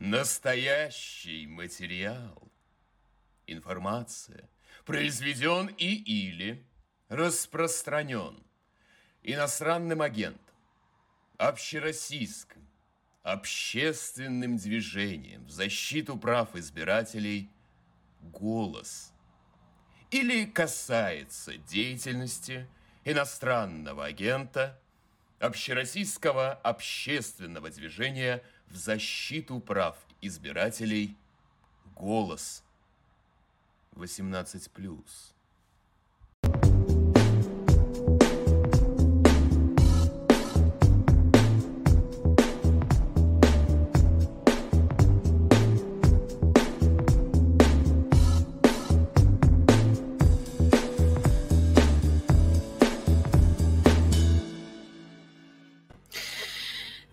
Настоящий материал, информация, произведен и или распространен иностранным агентом, общероссийским, общественным движением в защиту прав избирателей «Голос» или касается деятельности иностранного агента общероссийского общественного движения – в защиту прав избирателей «Голос» 18+.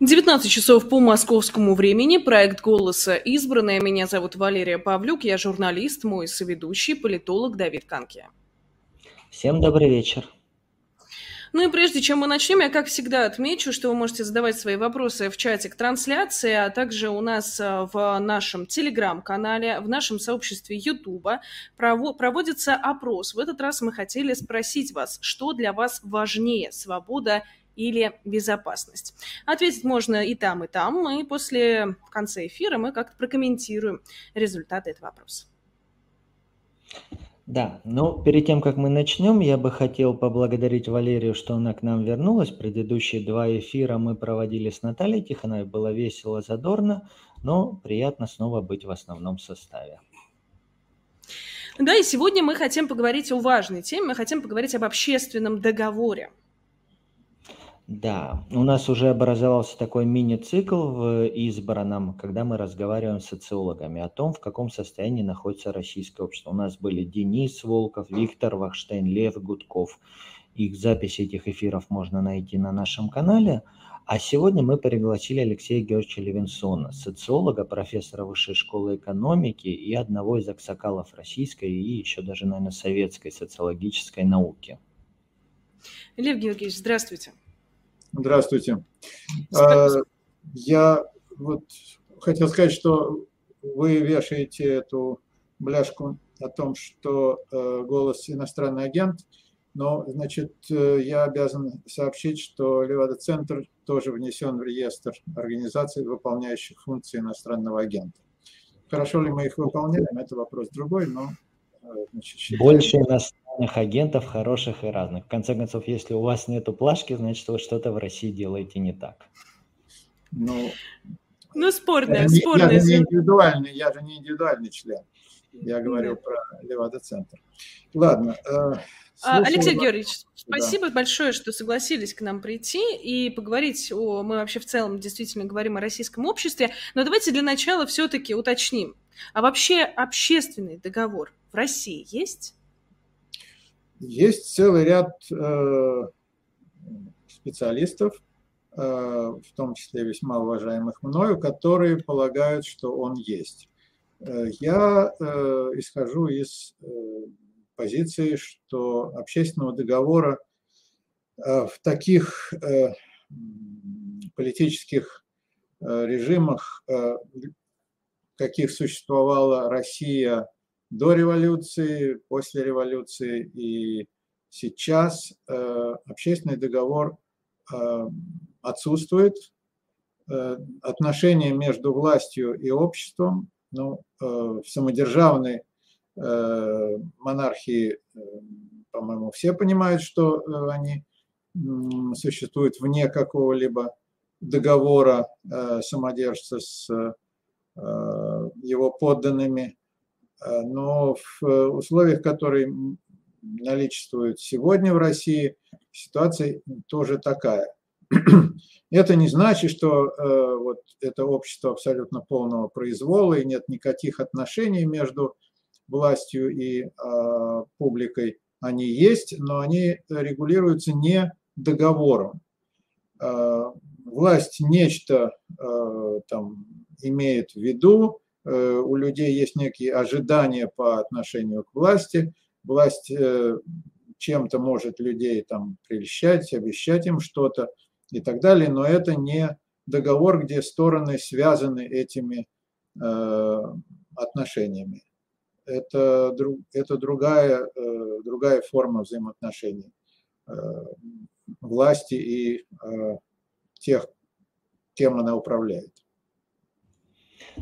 19 часов по московскому времени. Проект «Голоса» избранная. Меня зовут Валерия Павлюк. Я журналист, мой соведущий, политолог Давид Канки. Всем добрый вечер. Ну и прежде чем мы начнем, я, как всегда, отмечу, что вы можете задавать свои вопросы в чате к трансляции, а также у нас э, в нашем телеграм-канале, в нашем сообществе Ютуба проводится опрос. В этот раз мы хотели спросить вас, что для вас важнее – свобода или безопасность. Ответить можно и там, и там, и после конца эфира мы как-то прокомментируем результаты этого вопроса. Да, но перед тем, как мы начнем, я бы хотел поблагодарить Валерию, что она к нам вернулась. Предыдущие два эфира мы проводили с Натальей Тихоновой. Было весело, задорно, но приятно снова быть в основном составе. Да, и сегодня мы хотим поговорить о важной теме. Мы хотим поговорить об общественном договоре. Да, у нас уже образовался такой мини-цикл в избранном, когда мы разговариваем с социологами о том, в каком состоянии находится российское общество. У нас были Денис Волков, Виктор Вахштейн, Лев Гудков. Их записи этих эфиров можно найти на нашем канале. А сегодня мы пригласили Алексея Георгиевича Левинсона, социолога, профессора Высшей школы экономики и одного из аксакалов российской и еще даже, наверное, советской социологической науки. Лев Георгиевич, здравствуйте. Здравствуйте. А, я вот хотел сказать, что вы вешаете эту бляшку о том, что э, голос иностранный агент, но, значит, э, я обязан сообщить, что Левада-центр тоже внесен в реестр организаций, выполняющих функции иностранного агента. Хорошо ли мы их выполняем, это вопрос другой, но э, значит. Больше иностранных разных агентов, хороших и разных. В конце концов, если у вас нету плашки, значит, вы что-то в России делаете не так. Ну, ну спорное, я, спорное. Я же не индивидуальный, я же не индивидуальный член. Я говорю Нет. про Левада-центр. Ладно. Э, а, Алексей Георгиевич, спасибо да. большое, что согласились к нам прийти и поговорить о... Мы вообще в целом действительно говорим о российском обществе, но давайте для начала все-таки уточним. А вообще общественный договор в России есть? Есть целый ряд э, специалистов, э, в том числе весьма уважаемых мною, которые полагают, что он есть. Э, я исхожу из позиции, что общественного договора в таких политических режимах, каких существовала Россия до революции, после революции и сейчас э, общественный договор э, отсутствует. Э, отношения между властью и обществом ну, в самодержавной монархии, по-моему, все понимают, что они существуют вне какого-либо договора самодержца с его подданными. Э, но в э, условиях, которые наличествуют сегодня в России, ситуация тоже такая. Это не значит, что э, вот это общество абсолютно полного произвола и нет никаких отношений между властью и публикой. Они есть, но они регулируются не договором. Власть нечто там имеет в виду, Э, у людей есть некие ожидания по отношению к власти. Власть э, чем-то может людей там прельщать, обещать им что-то и так далее, но это не договор, где стороны связаны этими отношениями. Это, это другая, другая форма взаимоотношений власти и тех, кем она управляет.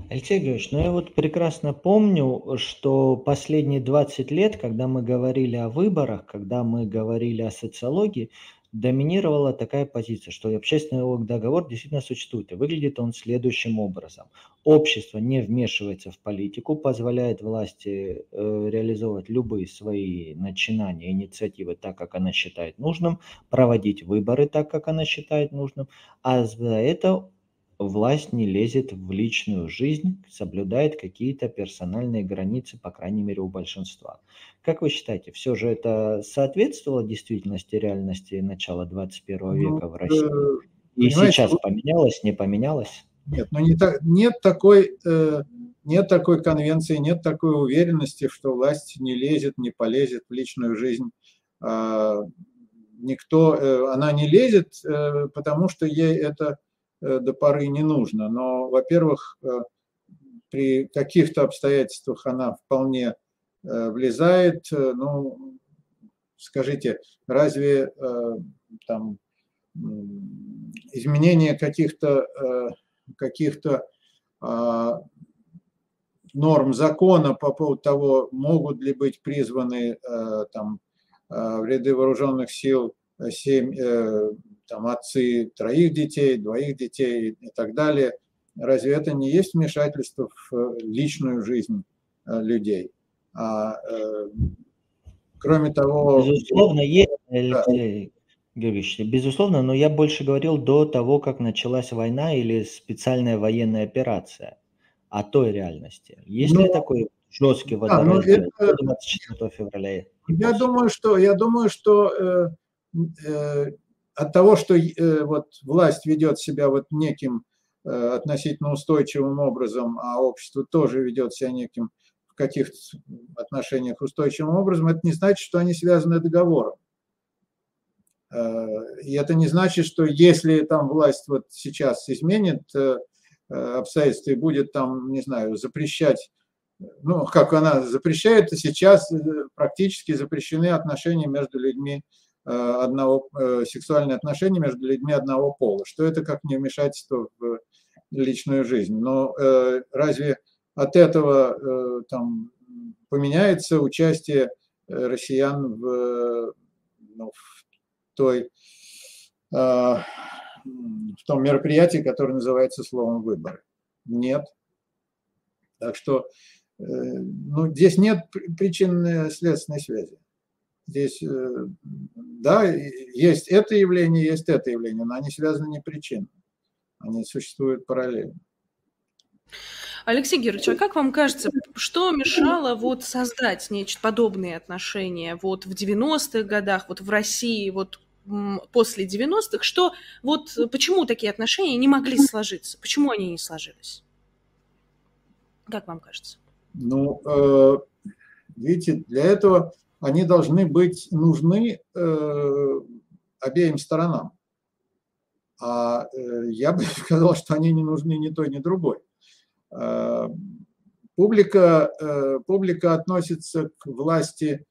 Алексей Георгиевич, ну я вот прекрасно помню, что последние 20 лет, когда мы говорили о выборах, когда мы говорили о социологии, доминировала такая позиция, что общественный договор действительно существует. И выглядит он следующим образом. Общество не вмешивается в политику, позволяет власти э, реализовывать любые свои начинания, инициативы так, как она считает нужным, проводить выборы так, как она считает нужным, а за это власть не лезет в личную жизнь, соблюдает какие-то персональные границы, по крайней мере, у большинства. Как вы считаете, все же это соответствовало действительности реальности начала 21 ну, века в России? Э, И сейчас поменялось, не поменялось? Нет, но не так, нет, такой, э, нет такой конвенции, нет такой уверенности, что власть не лезет, не полезет в личную жизнь. Э, никто, э, она не лезет, э, потому что ей это до поры не нужно. Но, во-первых, э, при каких-то обстоятельствах она вполне э, влезает. Ну, скажите, разве там изменение каких-то каких-то а, норм закона по поводу того, могут ли быть призваны там в ряды вооруженных сил семь, там отцы троих детей, двоих детей и так далее. Разве это не есть вмешательство в э, личную жизнь э, людей? А, э, кроме того... Безусловно, есть, да. Георгиевич, безусловно, но я больше говорил до того, как началась война или специальная военная операция, о той реальности. Есть но, ли ну, такой жесткий водораздел да, это, 24 февраля? Я думаю, что, я думаю, что э, э, от того, что э, вот власть ведет себя вот неким э, относительно устойчивым образом, а общество тоже ведет себя неким в каких-то отношениях устойчивым образом, это не значит, что они связаны договором. Э, и это не значит, что если там власть вот сейчас изменит обстоятельства и будет там, не знаю, запрещать, ну, как она запрещает, сейчас практически запрещены отношения между людьми Э, одного, э, сексуальные отношения между людьми одного пола, что это как не вмешательство в личную жизнь. Но э, разве от этого там поменяется участие россиян в, ну, в той в том мероприятии, которое называется словом выборы? Нет. Так что ну, здесь нет причинно-следственной связи. Здесь, э, да, есть это явление, есть это явление, но они связаны не причинно. Они существуют параллельно. Алексей Георгиевич, а как вам кажется, что мешало вот создать нечто подобные отношения вот в 90-х годах, вот в России, вот после 90-х, что вот почему такие отношения не могли сложиться? Почему они не сложились? Как вам кажется? Ну, э, видите, для этого они должны быть нужны э, обеим сторонам. А э, я бы сказал, что они не нужны ни той, ни другой. Э, публика, э, публика относится к власти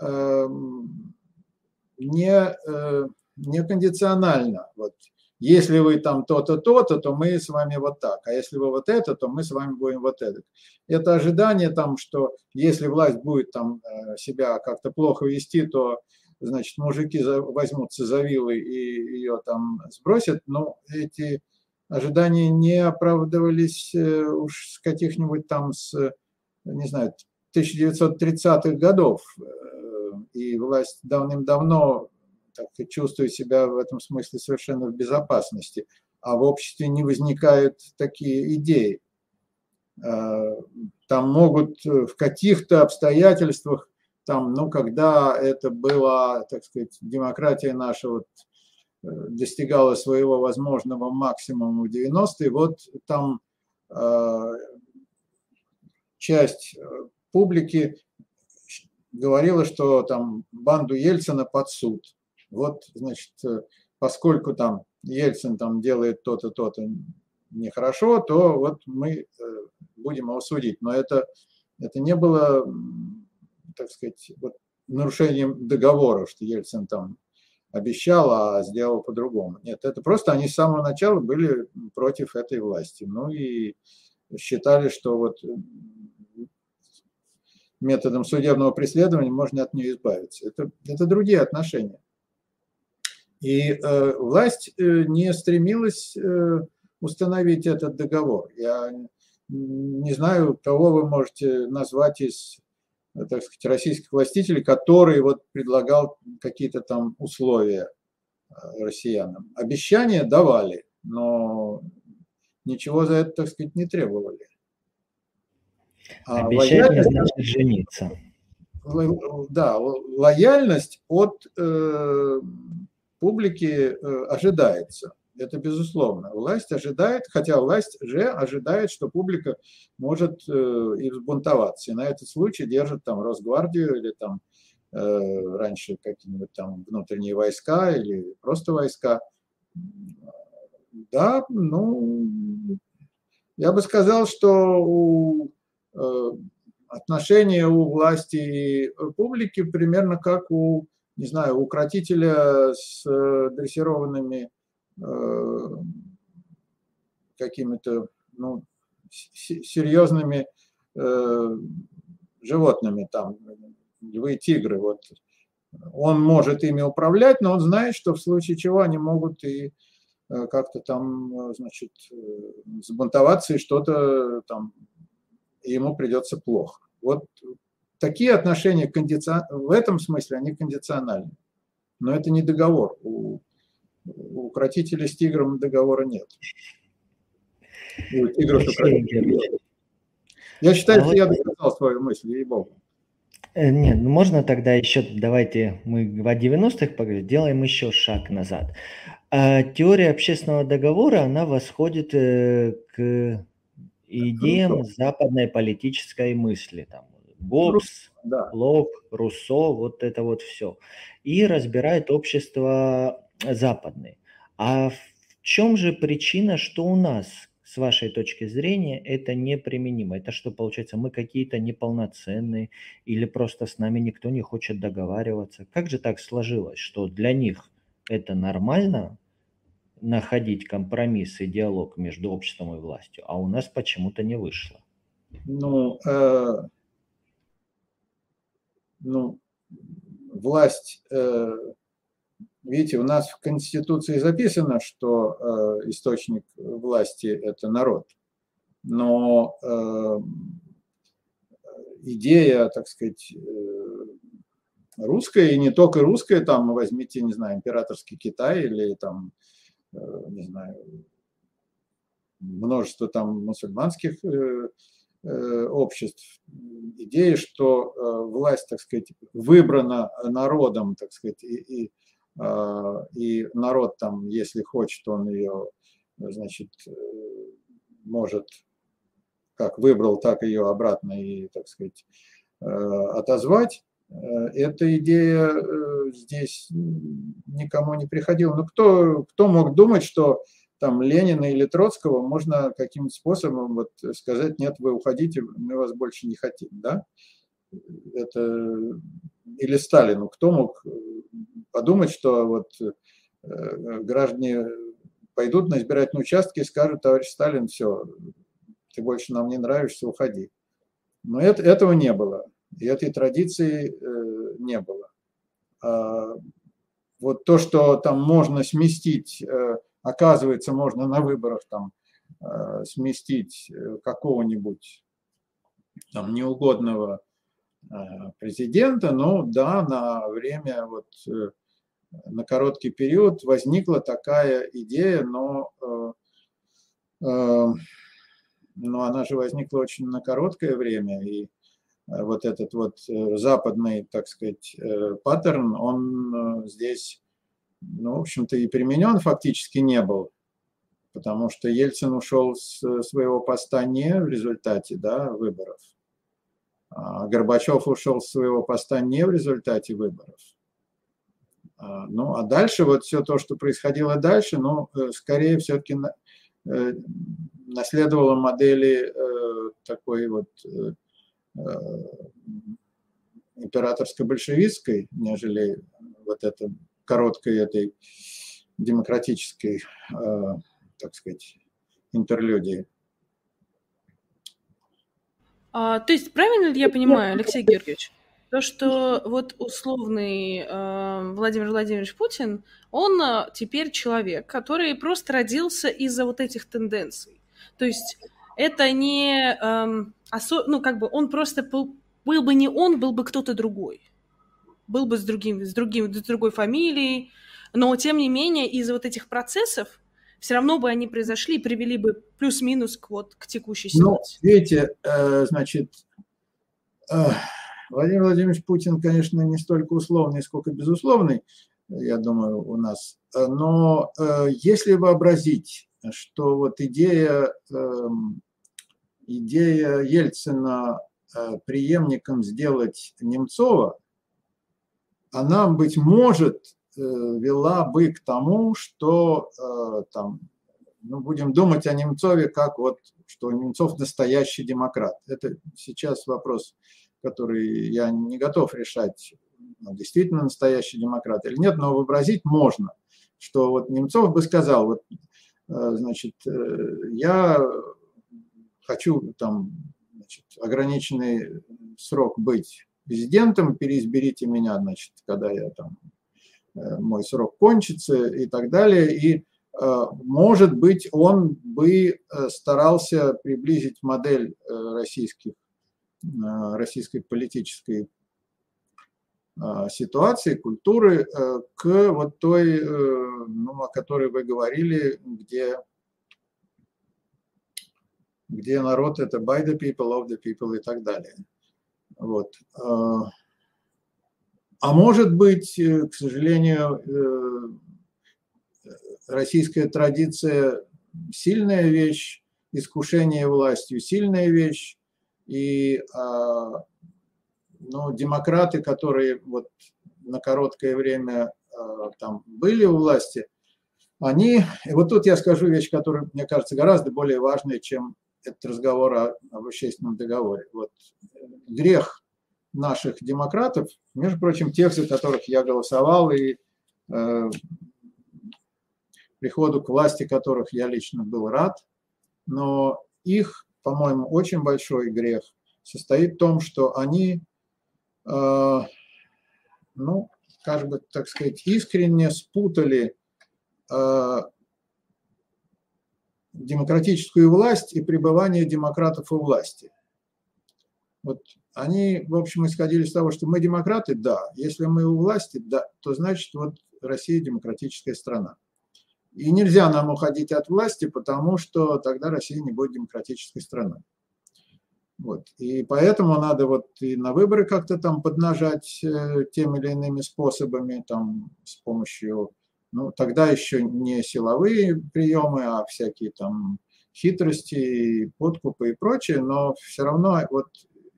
э, не, э, не кондиционально. Вот если вы там то-то, то-то, то мы с вами вот так, а если вы вот это, то мы с вами будем вот это. Это ожидание там, что если власть будет там э, себя как-то плохо вести, то значит, мужики возьмутся за вилы и ее там сбросят, но эти ожидания не оправдывались э, уж с каких-нибудь там, с, не знаю, 1930-х годов. Э, и власть давным-давно так, чувствую себя в этом смысле совершенно в безопасности, а в обществе не возникают такие идеи. А, там могут в каких-то обстоятельствах, там, ну, когда это была, так сказать, демократия наша вот, э, достигала своего возможного максимума в 90-е, вот там э, часть э, публики говорила, что там банду Ельцина под суд вот, значит, э, поскольку там Ельцин там делает то-то, то-то нехорошо, то вот мы э, будем его судить. Но это, это не было, так сказать, вот нарушением договора, что Ельцин там обещал, а сделал по-другому. Нет, это просто они с самого начала были против этой власти. Ну и считали, что вот методом судебного преследования можно от нее избавиться. Это, это другие отношения. И э, власть э, не стремилась э, установить этот договор. Я не знаю, кого вы можете назвать из, так сказать, российских властителей, который вот предлагал какие-то там условия э, россиянам. Обещания давали, но ничего за это, так сказать, не требовали. А Обещать не значит жениться. Да, лояльность от э, публики э, ожидается. Это безусловно. Власть ожидает, хотя власть же ожидает, что публика может э, и взбунтоваться. И на этот случай держит там Росгвардию или там э, раньше какие-нибудь там внутренние войска или просто войска. Да, ну, я бы сказал, что у отношения у власти и публики примерно как у, не знаю, укротителя с э, дрессированными э, какими-то ну, серьезными животными, там, львы, тигры. Вот. Он может ими управлять, но он знает, что в случае чего они могут и как-то там, значит, сбунтоваться и что-то там и ему придется плохо. Вот такие отношения кондицион... в этом смысле они кондициональны. Но это не договор. У, у укротителя с тигром договора нет. У тигров Я считаю, а что вот... я доказал свою мысль, ей-богу. Э, нет, ну можно тогда еще, давайте мы о 90-х поговорим, делаем еще шаг назад. А теория общественного договора, она восходит э, к идеям западной политической мысли. Там, Гоббс, да. Лок, Руссо, вот это вот все. И разбирает общество западное. А в чем же причина, что у нас, с вашей точки зрения, это неприменимо? Это что, получается, мы какие-то неполноценные или просто с нами никто не хочет договариваться? Как же так сложилось, что для них это нормально, находить компромисс и диалог между обществом и властью, а у нас почему-то не вышло. Ну, э, ну власть, э, видите, у нас в Конституции записано, что э, источник власти – это народ, но э, идея, так сказать, русская, и не только русская, там возьмите, не знаю, императорский Китай или там не знаю, множество там мусульманских обществ. Идея, что власть, так сказать, выбрана народом, так сказать, и, и, и народ там, если хочет, он ее, значит, может, как выбрал, так ее обратно и, так сказать, отозвать. Э, эта идея э, здесь никому не приходила. Но кто, кто мог думать, что там Ленина или Троцкого можно каким-то способом вот сказать, нет, вы уходите, мы вас больше не хотим, да? Это или Сталину. Кто мог подумать, что вот э, граждане пойдут на избирательные участки и скажут, товарищ Сталин, все, ты больше нам не нравишься, уходи. Но это, этого не было. И этой традиции э, не было. А вот то, что там можно сместить, э, оказывается, можно на выборах там э, сместить какого-нибудь там неугодного президента, ну да, на время, вот на короткий период возникла такая идея, но, но она же возникла очень на короткое время, и Э, вот этот вот э, западный, так сказать, э, паттерн, он здесь, ну, в общем-то, и применен фактически не был, потому что Ельцин ушел с своего поста не в результате да, выборов, а Горбачев ушел с своего поста не в результате выборов. А, ну, а дальше вот все то, что происходило дальше, ну, скорее все-таки наследовала модели такой вот императорско-большевистской, нежели вот это короткой этой демократической, так сказать, интерлюдии. А, то есть правильно ли я понимаю, Алексей Георгиевич, то, что вот условный э, Владимир Владимирович Путин, он э, теперь человек, который просто родился из-за вот этих тенденций. То есть это не, э, осо... ну как бы он просто был, был бы не он, был бы кто-то другой, был бы с другим, с другим, с другой фамилией, но тем не менее из-за вот этих процессов все равно бы они произошли и привели бы плюс-минус к, вот, к текущей ну, ситуации. Ну, видите, э, значит, э, Владимир Владимирович Путин, конечно, не столько условный, сколько безусловный, я думаю, у нас. Но э, если вообразить, что вот идея, эм, идея Ельцина преемником сделать Немцова, она, быть может, Э, вела бы к тому, что э, там, ну, будем думать о Немцове как вот, что Немцов настоящий демократ. Это сейчас вопрос, который я не готов решать, действительно настоящий демократ или нет, но вообразить можно, что вот Немцов бы сказал, вот, э, значит, я хочу там значит, ограниченный срок быть президентом, переизберите меня, значит, когда я там Э, мой срок кончится и так далее. И, э, может быть, он бы э, старался приблизить модель российских, российской политической ситуации, культуры к вот той, ну, о которой вы говорили, где, где народ это by the people, of the people и так далее. Вот. А может быть, э, к сожалению, э, российская традиция сильная вещь, искушение властью сильная вещь, и а, ну, демократы, которые вот на короткое время а, там были у власти, они, и вот тут я скажу вещь, которая, мне кажется, гораздо более важная, чем этот разговор о, об общественном договоре. Вот грех наших демократов, между прочим, тех, за которых я голосовал, и э, приходу к власти которых я лично был рад, но их, по-моему, очень большой грех состоит в том, что они, э, ну, как бы, так сказать, искренне спутали э, демократическую власть и пребывание демократов у власти. Вот они, в общем, исходили из того, что мы демократы, да. Если мы у власти, да, то значит вот Россия демократическая страна. И нельзя нам уходить от власти, потому что тогда Россия не будет демократической страной. Вот. И поэтому надо вот и на выборы как-то там поднажать э, теми или иными способами, там с помощью, ну тогда еще не силовые приемы, а всякие там хитрости, подкупы и прочее, но все равно вот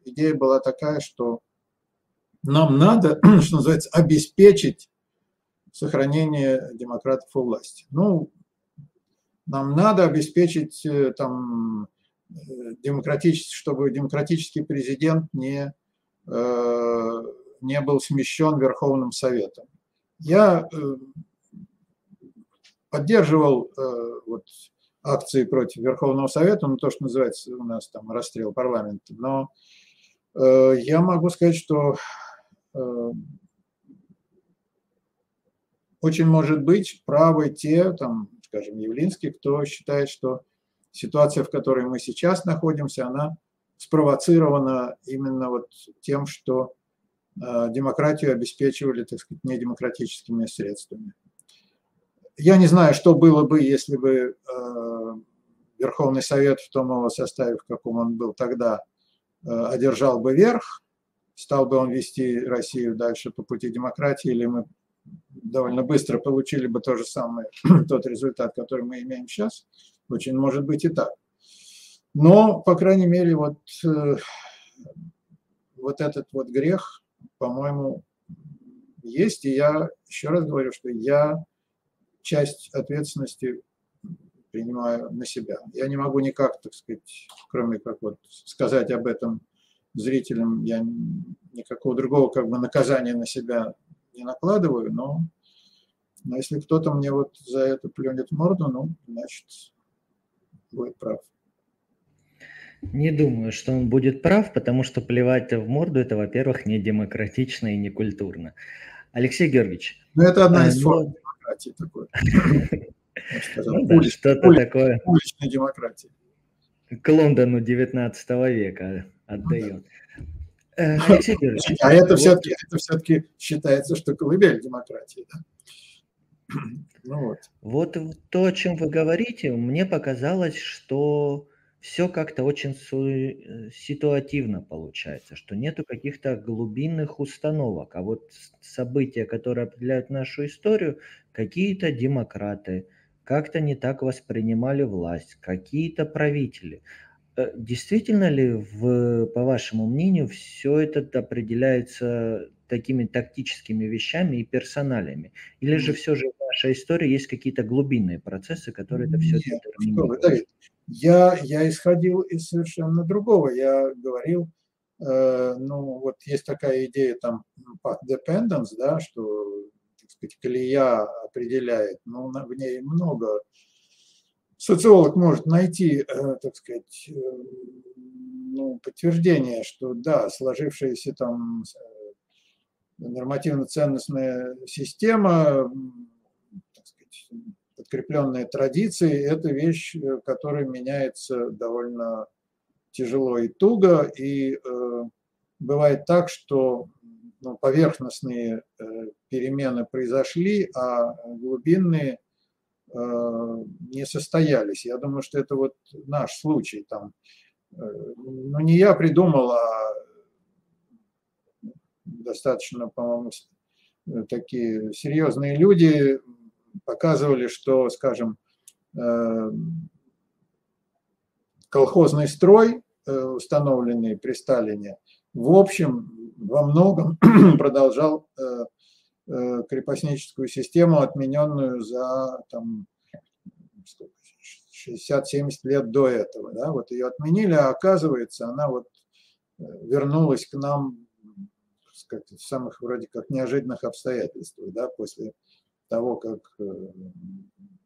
идея была такая, что нам надо, что называется, обеспечить сохранение демократов у власти. Ну, нам надо обеспечить э, там э, демократический, чтобы демократический президент не, э, не был смещен Верховным Советом. Я поддерживал вот, акции против Верховного Совета, ну то, что называется у нас там расстрел парламента, но Э, я могу сказать, что э, очень может быть правы те, там, скажем, Явлинский, кто считает, что ситуация, в которой мы сейчас находимся, она спровоцирована именно вот тем, что э, демократию обеспечивали, так сказать, недемократическими средствами. Я не знаю, что было бы, если бы Верховный Совет в том его составе, в каком он был тогда, Э, одержал бы верх, стал бы он вести Россию дальше по пути демократии, или мы довольно быстро получили бы то же самое, тот результат, который мы имеем сейчас. Очень может быть и так. Но, по крайней мере, вот, э, вот этот вот грех, по-моему, есть. И я еще раз говорю, что я часть ответственности принимаю на себя. Я не могу никак, так сказать, кроме как вот сказать об этом зрителям, я никакого другого как бы наказания на себя не накладываю, но, но если кто-то мне вот за это плюнет в морду, ну, значит, будет прав. Не думаю, что он будет прав, потому что плевать в морду это, во-первых, не демократично и не культурно. Алексей Георгиевич. Ну, это одна из а, форм. Демократии такой. Ну да, что-то такое. Уличной демократии. К Лондону 19 века отдает. Э, Алексей Георгиевич. А это все-таки, это все-таки считается, что колыбель демократии, да? Ну вот. Вот то, о чем вы говорите, мне показалось, что все как-то очень э, ситуативно получается, что нету каких-то глубинных установок, а вот события, которые определяют нашу историю, какие-то демократы как-то не так воспринимали власть, какие-то правители. Э, действительно ли, в, по вашему мнению, все это определяется такими тактическими вещами и персоналями? Или же все же в нашей истории есть какие-то глубинные процессы, которые это все Нет, я, я исходил из совершенно другого. Я говорил, э, ну вот есть такая идея там path dependence, да, что так сказать, колея определяет, но в ней много. Социолог может найти, э, так сказать, э, ну, подтверждение, что да, сложившаяся там э, нормативно-ценностная система, так сказать, подкрепленные традицией, это вещь, э, которая меняется довольно тяжело и туго, и э, бывает так, что ну, поверхностные э, перемены произошли, а глубинные э, не состоялись. Я думаю, что это вот наш случай там. Э, ну, не я придумал, а достаточно, по-моему, такие серьезные люди показывали, что, скажем, э, колхозный строй, э, установленный при Сталине, в общем, во многом продолжал э, крепостническую систему, отмененную за там, 60-70 лет до этого. Да? Вот ее отменили, а оказывается, она вот вернулась к нам сказать, в самых вроде как неожиданных обстоятельствах, да, после того, как э,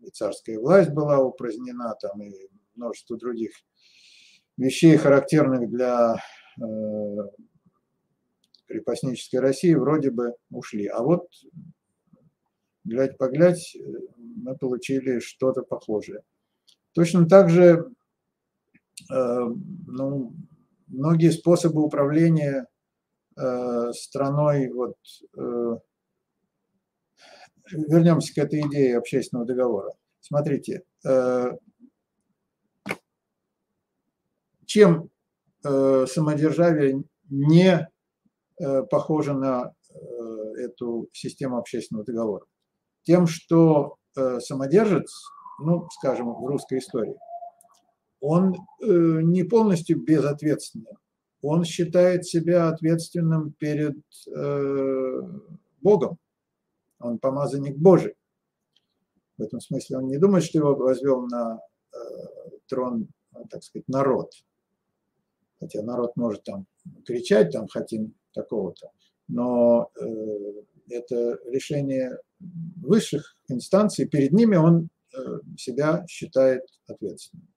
и царская власть была упразднена, там и множество других вещей, характерных для э, крепостнической России, вроде бы ушли. А вот, глядь-поглядь, мы получили что-то похожее. Точно так же э, ну, многие способы управления страной вот, вернемся к этой идее общественного договора. Смотрите, э, чем э, самодержавие не э, похоже на эту систему общественного договора? Тем, что самодержец, ну, скажем, в русской истории, он не полностью безответственный. Он считает себя ответственным перед Богом он помазанник Божий. В этом смысле он не думает, что его возвел на э, трон, так сказать, народ. Хотя народ может там кричать, там хотим такого-то. Но э, это решение высших инстанций, перед ними он э, себя считает ответственным.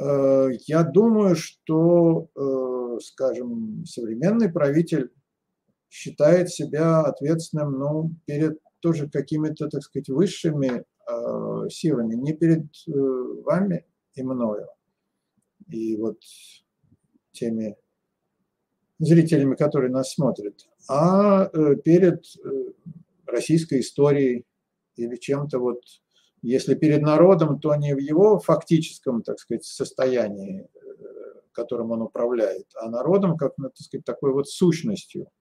Я думаю, что, скажем, современный правитель считает себя ответственным ну, перед тоже какими-то, так сказать, высшими э, силами, не перед э, вами и мною. И вот теми зрителями, которые нас смотрят, а э, перед э, российской историей или чем-то вот, если перед народом, то не в его фактическом, так сказать, состоянии, э, которым он управляет, а народом как, ну, так сказать, такой вот сущностью –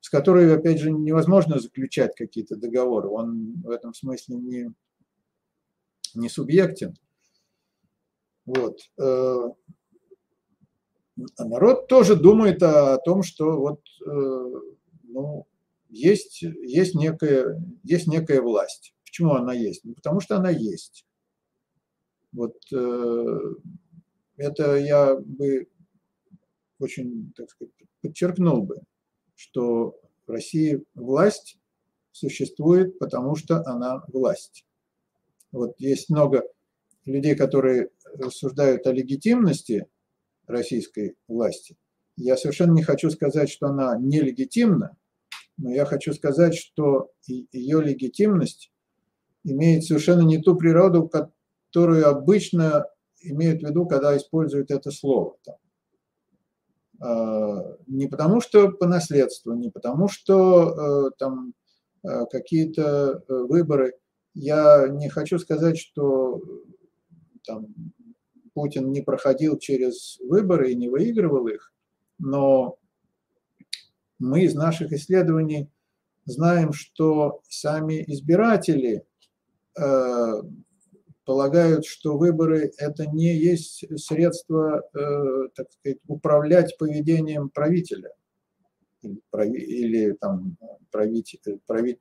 с которой, опять же, невозможно заключать какие-то договоры. Он в этом смысле не, не субъектен. Вот. Э, а народ тоже думает о том, что вот, э, ну, есть, есть, некая, есть некая власть. Почему она есть? Ну, потому что она есть. Вот это я бы очень, так сказать, подчеркнул бы, что в России власть существует, потому что она власть. Вот есть много людей, которые рассуждают о легитимности российской власти. Я совершенно не хочу сказать, что она нелегитимна, но я хочу сказать, что ее легитимность имеет совершенно не ту природу, которую обычно имеют в виду, когда используют это слово. Там. Не потому что по наследству, не потому что э, там э, какие-то э, выборы. Я не хочу сказать, что там, Путин не проходил через выборы и не выигрывал их, но мы из наших исследований знаем, что сами избиратели полагают, что выборы это не есть средство, э, так сказать, управлять поведением правителя или, или там правитель, правитель,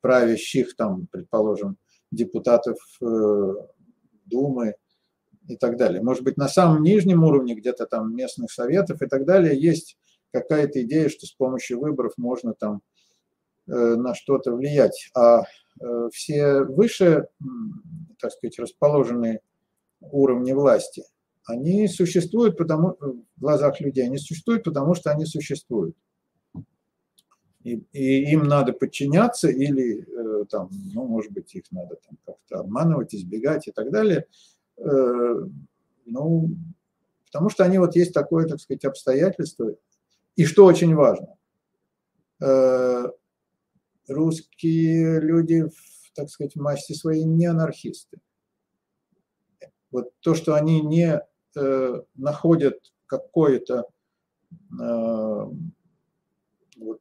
правящих там, предположим, депутатов э, Думы и так далее. Может быть, на самом нижнем уровне, где-то там местных советов и так далее, есть какая-то идея, что с помощью выборов можно там э, на что-то влиять. А все выше так сказать, расположенные уровни власти, они существуют потому, в глазах людей, они существуют потому, что они существуют. И, и им надо подчиняться или э, там, ну, может быть, их надо там как-то обманывать, избегать и так далее. Э, ну, потому что они вот есть такое, так сказать, обстоятельство. И что очень важно, э, русские люди так сказать, в массе своей не анархисты. Вот то, что они не э, находят какой-то э, вот,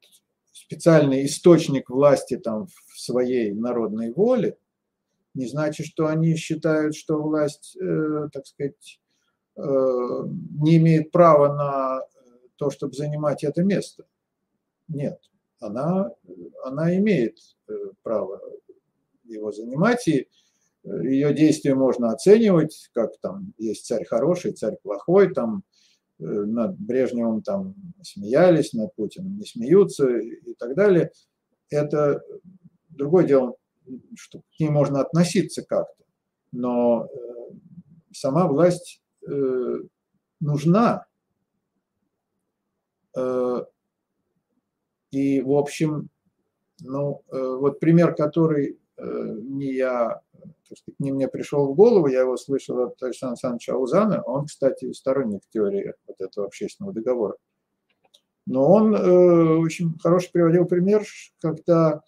специальный источник власти там в своей народной воле, не значит, что они считают, что власть, э, так сказать, э, не имеет права на то, чтобы занимать это место. Нет, она, она имеет э, право его занимать, и э, ее действия можно оценивать, как там есть царь хороший, царь плохой, там э, над Брежневым там смеялись, над Путиным не смеются и так далее. Это другое дело, что к ней можно относиться как-то, но сама власть нужна. И, в общем, ну, вот пример, который Э, не я, так сказать, не мне пришел в голову, я его слышал от Александра Александровича Аузана, он, кстати, сторонник теории вот этого общественного договора. Но он э, очень хороший приводил пример, когда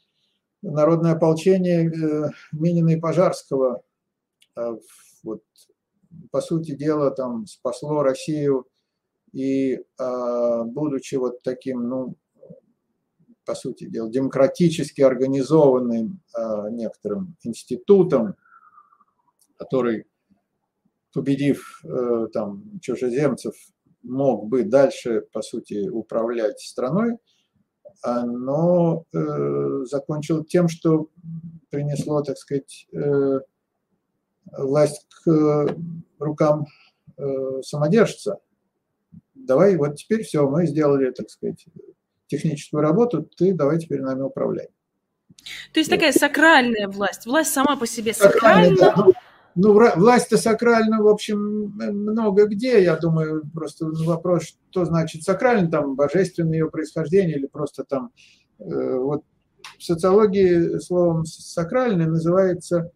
народное ополчение э, Минина и Пожарского, э, вот, по сути дела, там спасло Россию и, э, будучи вот таким, ну, по сути дела, демократически организованным а, некоторым институтом, который, победив э, там чужеземцев, мог бы дальше, по сути, управлять страной, но э, закончил тем, что принесло, так сказать, э, власть к рукам самодержца. Давай, вот теперь все, мы сделали, так сказать, техническую работу, ты давай теперь нами управляй. То есть вот. такая сакральная власть. Власть сама по себе сакральна. Да. Ну, власть-то сакральна, в общем, много где. Я думаю, просто вопрос, что значит сакрально, там, божественное ее происхождение или просто там... Э, вот в социологии словом сакральное называется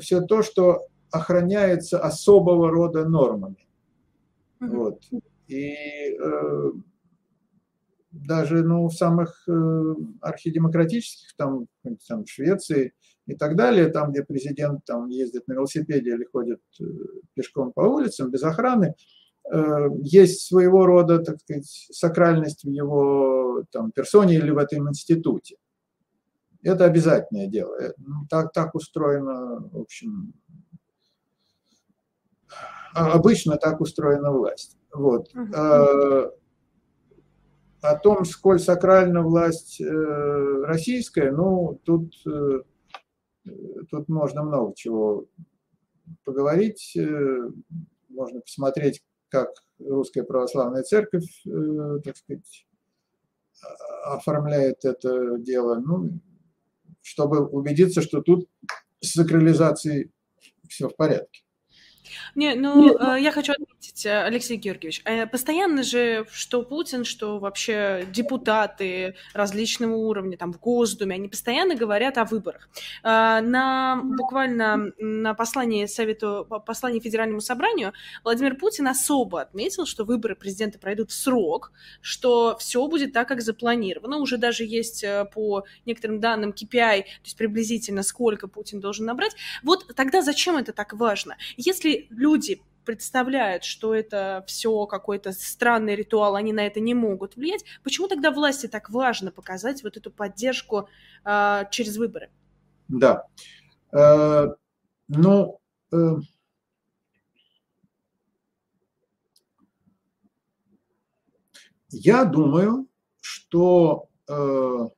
все то, что охраняется особого рода нормами. Mm-hmm. Вот. И э, даже ну, в самых э, архидемократических, там, там, в Швеции и так далее, там, где президент там, ездит на велосипеде или ходит э, пешком по улицам без охраны, э, есть своего рода, так сказать, сакральность в его там, персоне или в этом институте. Это обязательное дело. Ну, так, так устроено, в общем, а, обычно так устроена власть. Вот. Uh-huh о том, сколь сакральна власть э, российская, ну, тут, э, тут можно много чего поговорить, можно посмотреть, как Русская Православная Церковь, так сказать, оформляет это дело, ну, чтобы убедиться, что тут с сакрализацией все в порядке. Не, ну, э, я хочу отметить, э, Алексей Георгиевич, э, постоянно же, что Путин, что вообще депутаты различного уровня, там, в Госдуме, они постоянно говорят о выборах. На, буквально на послании Совету, послании Федеральному собранию Владимир Путин особо отметил, что выборы президента пройдут в срок, что все будет так, как запланировано. Уже даже есть по некоторым данным KPI, то есть приблизительно сколько Путин должен набрать. Вот тогда зачем это так важно? Если люди представляют, что это все какой-то странный ритуал, они на это не могут влиять, почему тогда власти так важно показать вот эту поддержку э, через выборы? Да. Э, ну, э, я думаю, что э,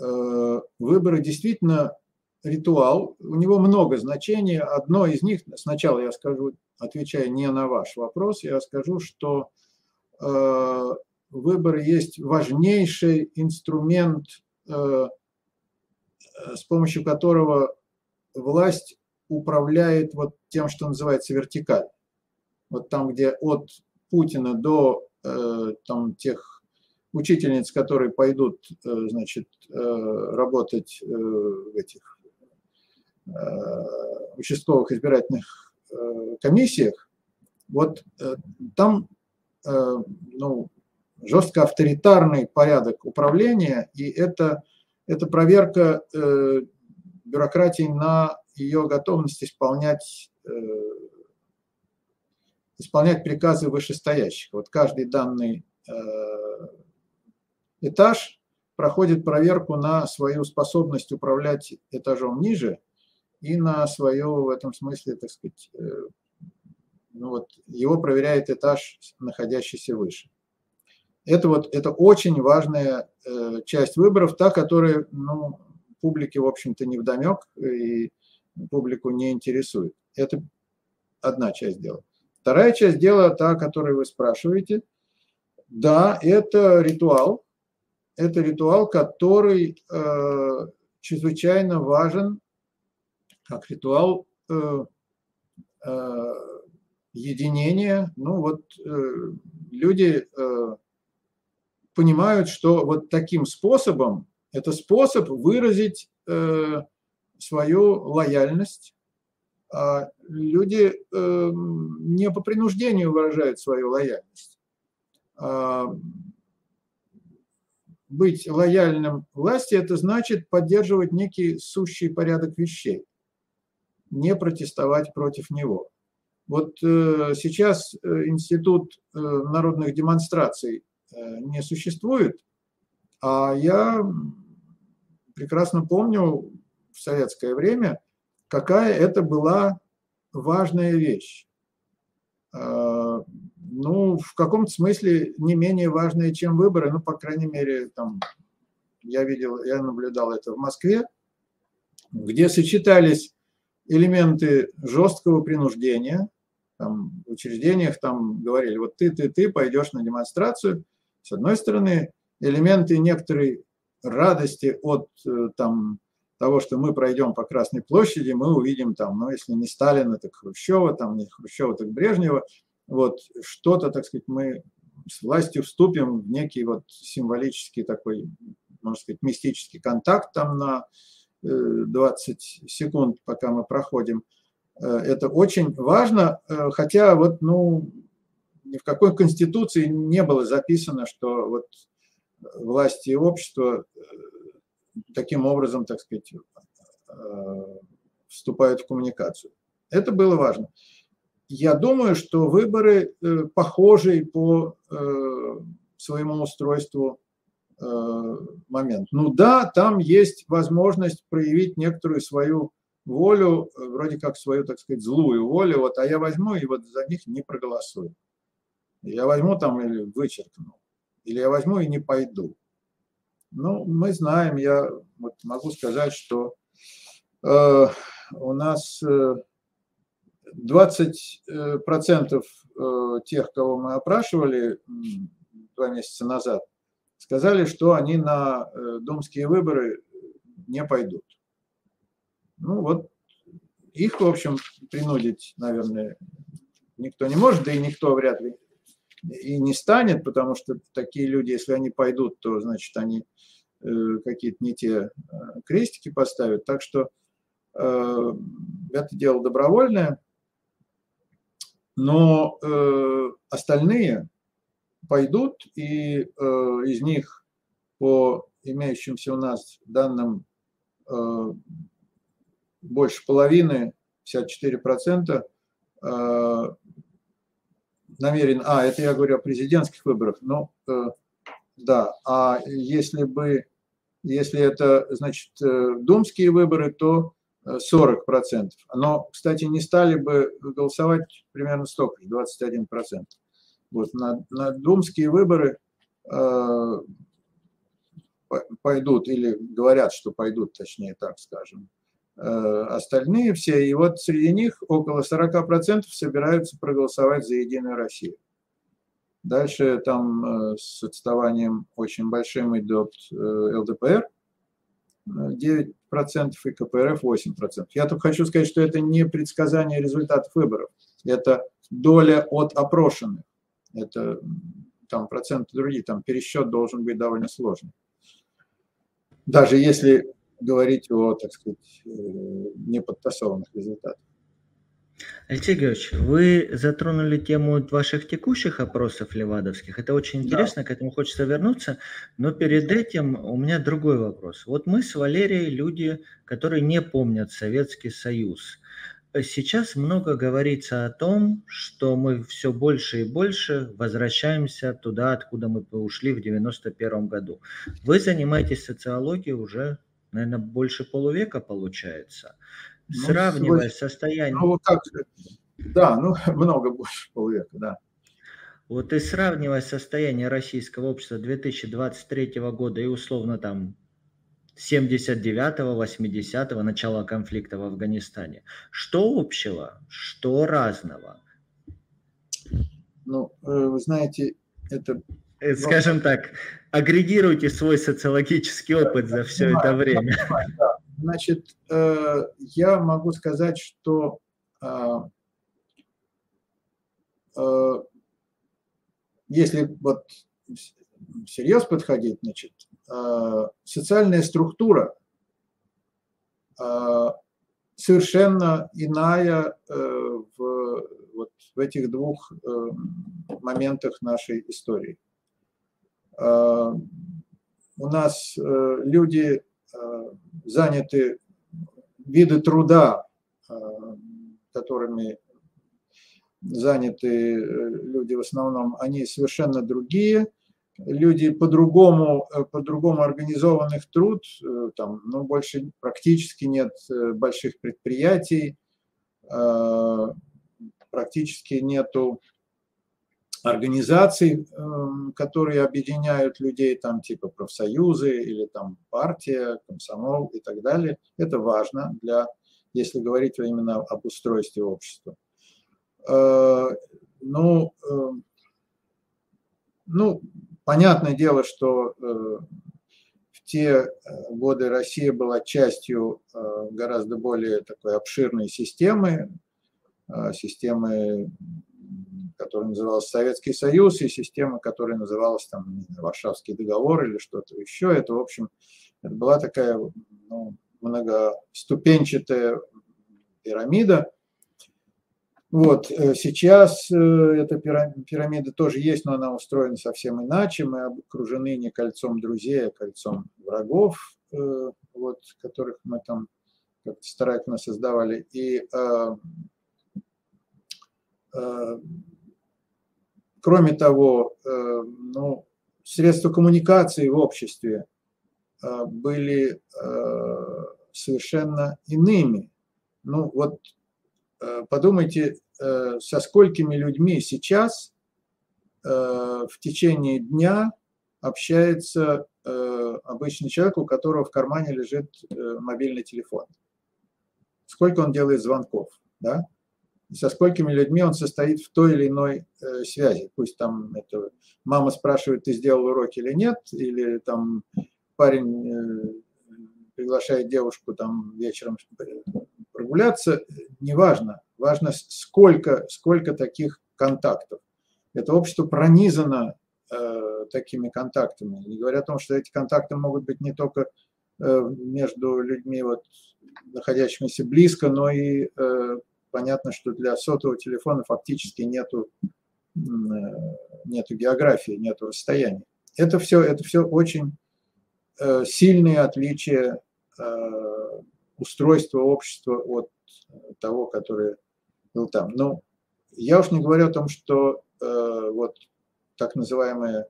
э, выборы действительно ритуал, у него много значений. Одно из них, сначала я скажу, отвечая не на ваш вопрос, я скажу, что э, выборы есть важнейший инструмент, э, с помощью которого власть управляет вот тем, что называется вертикаль. Вот там, где от Путина до э, там, тех учительниц, которые пойдут э, значит, э, работать в этих Э, участковых избирательных э, комиссиях, вот э, там ну, жестко авторитарный порядок управления, и это, это проверка бюрократии на ее готовность исполнять, исполнять приказы вышестоящих. Вот каждый данный этаж проходит проверку на свою способность управлять этажом ниже – и на свое в этом смысле, так сказать, э, ну вот, его проверяет этаж, находящийся выше. Это вот это очень важная э, часть выборов, та, которая ну, публике, в общем-то, не вдомек и публику не интересует. Это одна часть дела. Вторая часть дела, та, о которой вы спрашиваете, да, это ритуал. Это ритуал, который э, чрезвычайно важен как ритуал э, э, единения. Ну вот э, люди понимают, что вот таким способом, это способ выразить свою лояльность. А люди э, не по принуждению выражают свою лояльность. А быть лояльным власти – это значит поддерживать некий сущий порядок вещей не протестовать против него. Вот э, сейчас э, институт э, народных демонстраций не существует, а я прекрасно помню в советское время, какая это была важная вещь. Ну, в каком-то смысле не менее важная, чем выборы, ну, по крайней мере, там, я видел, я наблюдал это в Москве, где сочетались элементы жесткого принуждения. Там, в учреждениях там говорили, вот ты, ты, ты пойдешь на демонстрацию. С одной стороны, элементы некоторой радости от э, там, того, что мы пройдем по Красной площади, мы увидим там, ну, если не Сталина, так Хрущева, там, не Хрущева, так Брежнева, вот что-то, так сказать, мы с властью вступим в некий вот символический такой, можно сказать, мистический контакт там на 20 секунд, пока мы проходим. Э, это очень важно, э, хотя вот, ну, ни в какой конституции не было записано, что вот власти и общество э, таким образом, так сказать, вступают в коммуникацию. Это было важно. Я думаю, что выборы похожие по своему устройству Э, момент. Ну да, там есть возможность проявить некоторую свою волю, э, вроде как свою, так сказать, злую волю, вот, а я возьму и вот за них не проголосую. Я возьму там или вычеркну, или я возьму и не пойду. Ну, мы знаем, я вот могу сказать, что э, у нас 20% тех, кого мы опрашивали два месяца назад, сказали, что они на думские выборы не пойдут. Ну вот их, в общем, принудить, наверное, никто не может, да и никто вряд ли и не станет, потому что такие люди, если они пойдут, то, значит, они э, какие-то не те э, крестики поставят. Так что э, это дело добровольное, но остальные пойдут, и из них по имеющимся у нас данным больше половины, 54%, намерен, а, это я говорю о президентских выборах, ну, э, да, а если бы, если это, значит, э, думские выборы, то 40%. Э, Но, кстати, не стали бы голосовать примерно столько же, 21%. Вот, на, на думские выборы э, пойдут, или говорят, что пойдут, точнее так скажем, Э, остальные все. И вот среди них около 40% собираются проголосовать за Единую Россию. Дальше там э, с отставанием очень большим идет э, ЛДПР 9% и КПРФ 8%. Я только хочу сказать, что это не предсказание результатов выборов. Это доля от опрошенных. Это там проценты другие, там пересчет должен быть довольно сложный. Даже если говорить о, так сказать, э, неподтасованных результатах. Алексей Георгиевич, вы затронули тему ваших текущих опросов левадовских. Это очень интересно, да. к этому хочется вернуться. Но перед этим у меня другой вопрос. Вот мы с Валерией люди, которые не помнят Советский Союз. Сейчас много говорится о том, что мы все больше и больше возвращаемся туда, откуда мы ушли в 91 году. Вы занимаетесь социологией уже наверное, больше полувека получается. Ну, Сравнивая сегодня, состояние... Ну, как, да, ну, много больше полувека, да. Вот и сравнивая состояние российского общества 2023 года и условно там 79-го, 80-го, начала конфликта в Афганистане, что общего, что разного? Ну, э, вы знаете, это Э, скажем так, агрегируйте свой социологический опыт за все это время. Значит, э, я могу сказать, что а, если вот всерьез подходить, значит, социальная структура совершенно иная в, вот, в этих двух моментах нашей истории. Э, у нас э, люди э, заняты, виды труда, которыми заняты люди в основном, они совершенно другие. Люди по-другому, по-другому организованных труд, там, ну, больше практически нет больших предприятий, практически нету организаций, эм, которые объединяют людей, там типа профсоюзы или там партия, комсомол и так далее. Это важно для, если говорить именно об устройстве общества. Э, ну, эм, ну, понятное дело, что э, в те э, годы Россия была частью гораздо более такой обширной системы, системы которая называлась Советский Союз, и система, которая называлась там Варшавский договор или что-то еще. Это, в общем, это была такая ну, многоступенчатая пирамида. Вот, э, сейчас э, эта пирамида тоже есть, но она устроена совсем иначе. Мы окружены не кольцом друзей, а кольцом врагов, э, вот, которых мы там старательно создавали. И Кроме того, ну, средства коммуникации в обществе были совершенно иными. Ну вот подумайте, со сколькими людьми сейчас в течение дня общается обычный человек, у которого в кармане лежит мобильный телефон. сколько он делает звонков, да, со сколькими людьми он состоит в той или иной э, связи. Пусть там это мама спрашивает, ты сделал уроки или нет, или там парень э, приглашает девушку там вечером прогуляться, неважно. Важно, сколько, сколько таких контактов. Это общество пронизано э, такими контактами. И говоря о том, что эти контакты могут быть не только э, между людьми, вот, находящимися близко, но и э, понятно, что для сотового телефона фактически нету, э, нету географии, нету расстояния. Это все, это все очень э, сильные отличия э, устройства общества от того, которое был там. Но я уж не говорю о том, что вот так называемая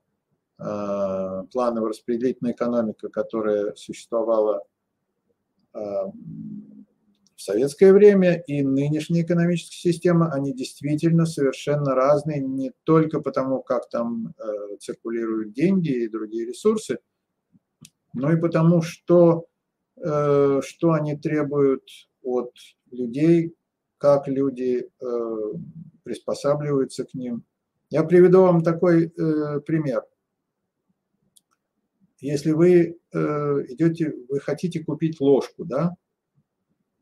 планово-распределительная экономика, которая существовала в советское время и нынешняя экономическая система, они действительно совершенно разные, не только потому, как там э, циркулируют деньги и другие ресурсы, но и потому, что, э, что они требуют от людей, как люди э, приспосабливаются к ним. Я приведу вам такой э, пример. Если вы э, идете, вы хотите купить ложку, да,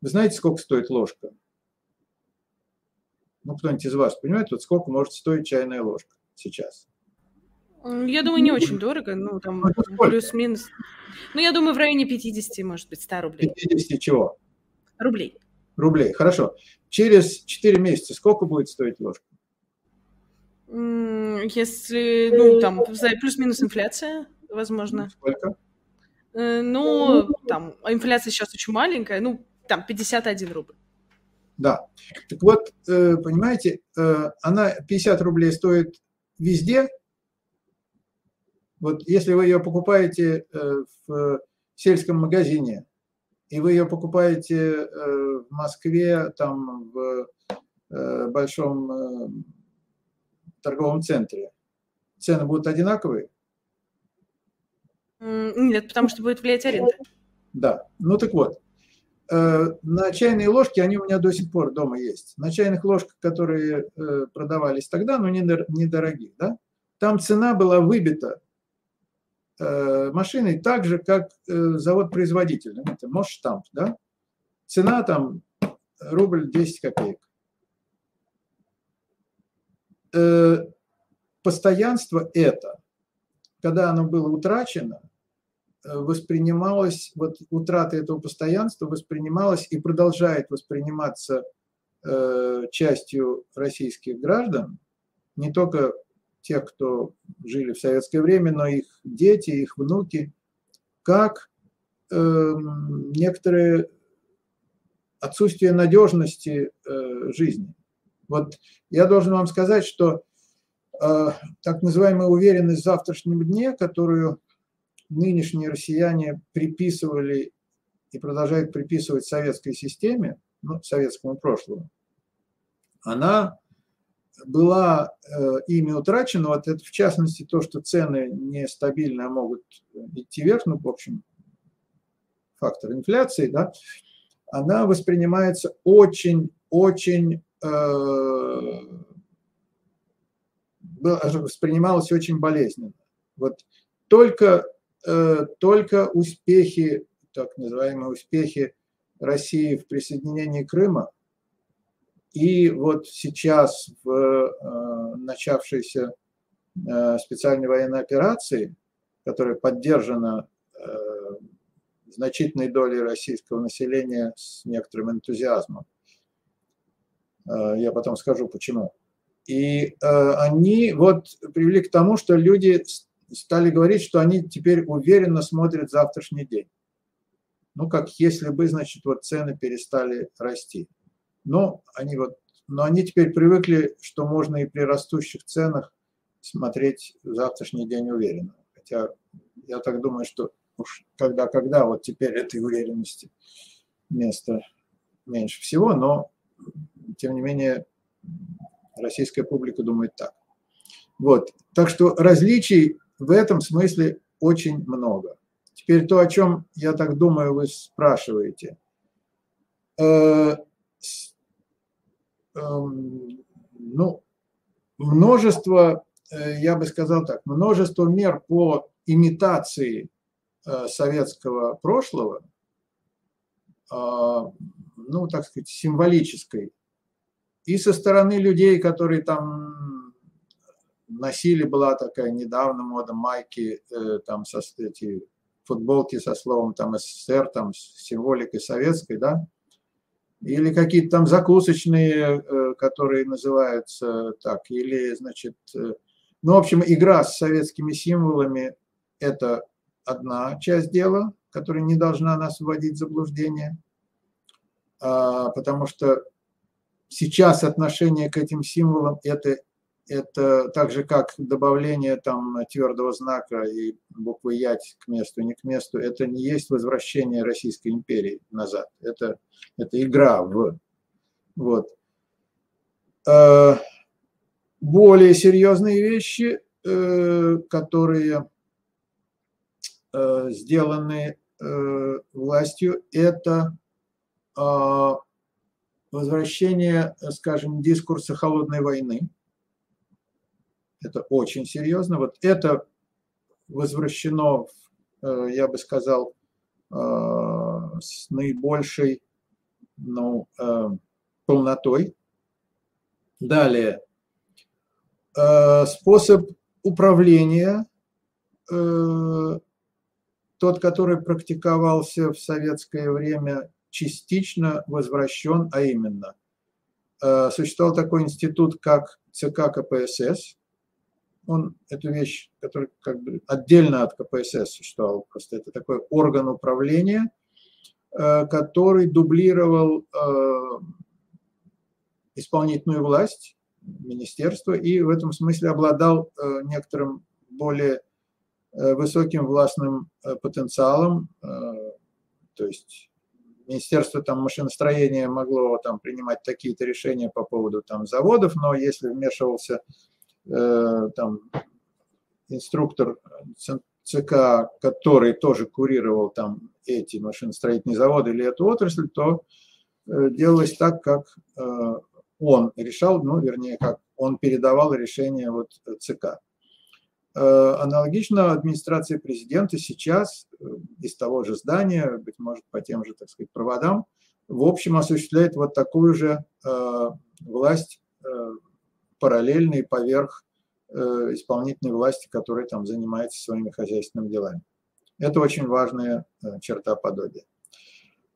вы знаете, сколько стоит ложка? Ну, кто-нибудь из вас понимает, вот сколько может стоить чайная ложка сейчас? Я думаю, не очень дорого, ну, там ну, плюс-минус. Ну, я думаю, в районе 50, может быть, 100 рублей. 50 чего? Рублей. Рублей, хорошо. Через 4 месяца сколько будет стоить ложка? Если, ну, там, плюс-минус инфляция, возможно. Сколько? Э, ну, там, инфляция сейчас очень маленькая, ну, там 51 рубль. Да. Так вот, э, понимаете, э, она 50 рублей стоит везде. Вот если вы ее покупаете э, в сельском магазине, и вы ее покупаете в Москве, там в большом торговом центре, цены будут одинаковые? Нет, потому что будет влиять аренда. Да. Ну так вот, Э, на чайные ложки, они у меня до сих пор дома есть. На чайных ложках, которые э, продавались тогда, но недорогие, да, там цена была выбита э, машиной так же, как завод-производитель. Это Мосштамп, да. Цена там рубль 10 копеек. Постоянство это, когда оно было утрачено, Э, воспринималось, вот утрата этого постоянства воспринималась и продолжает восприниматься э, частью российских граждан, не только тех, кто жили в советское время, но их дети, их внуки, как э, некоторые отсутствие надежности э, жизни. Вот я должен вам сказать, что э, так называемая уверенность в завтрашнем дне, которую нынешние россияне приписывали и продолжают приписывать советской системе, ну, советскому прошлому, она была э, ими утрачена. Вот это в частности то, что цены нестабильны, а могут идти вверх, ну, в общем, фактор инфляции, да, она воспринимается очень-очень э, воспринималась очень болезненно. Вот только Э, только успехи, так называемые успехи России в присоединении Крыма и вот сейчас в э, начавшейся э, специальной военной операции, которая поддержана значительной долей российского населения с некоторым энтузиазмом. Я потом скажу почему. И они вот привели к тому, что люди стали говорить, что они теперь уверенно смотрят завтрашний день. Ну, как если бы, значит, вот цены перестали расти. Но они вот, но они теперь привыкли, что можно и при растущих ценах смотреть завтрашний день уверенно. Хотя я так думаю, что уж когда-когда вот теперь этой уверенности место меньше всего, но тем не менее российская публика думает так. Вот. Так что различий в этом смысле очень много. Теперь то, о чем, я так думаю, вы спрашиваете. э, эм, ну, множество, я бы сказал так, множество мер по имитации советского прошлого, ну, так сказать, символической, и со стороны людей, которые там носили, была такая недавно мода, майки, там, со, эти футболки со словом там СССР, там символикой советской, да, или какие-то там закусочные, э, которые называются так, или, значит, э, ну, в общем, игра с советскими символами – это одна часть дела, которая не должна нас вводить в заблуждение, а, потому что сейчас отношение к этим символам – это это так же, как добавление там твердого знака и буквы «ять» к месту, не к месту, это не есть возвращение Российской империи назад. Это, это игра в... Вот. Э, более серьезные вещи, э, которые э, сделаны властью, это возвращение, скажем, дискурса холодной войны – это очень серьезно. Вот это возвращено, э, я бы сказал, э, с наибольшей ну, э, полнотой. Далее. Способ управления, тот, который практиковался в советское время, частично возвращен, а именно существовал такой институт, как ЦК КПСС, он эту вещь, которая как бы отдельно от КПСС существовал, просто это такой орган управления, э, который дублировал э, исполнительную власть, министерство, и в этом смысле обладал э, некоторым более высоким властным потенциалом, то есть Министерство там машиностроения могло там принимать такие-то решения по поводу там заводов, но если вмешивался там инструктор ЦК, который тоже курировал там эти машиностроительные заводы или эту отрасль, то э, делалось так, как э, он решал, ну, вернее, как он передавал решение вот ЦК. Аналогично администрация президента сейчас из того же здания, быть может, по тем же, так сказать, проводам, в общем, осуществляет вот такую же власть параллельный поверх э, исполнительной власти, которая там занимается своими хозяйственными делами. Это очень важная э, черта подобия.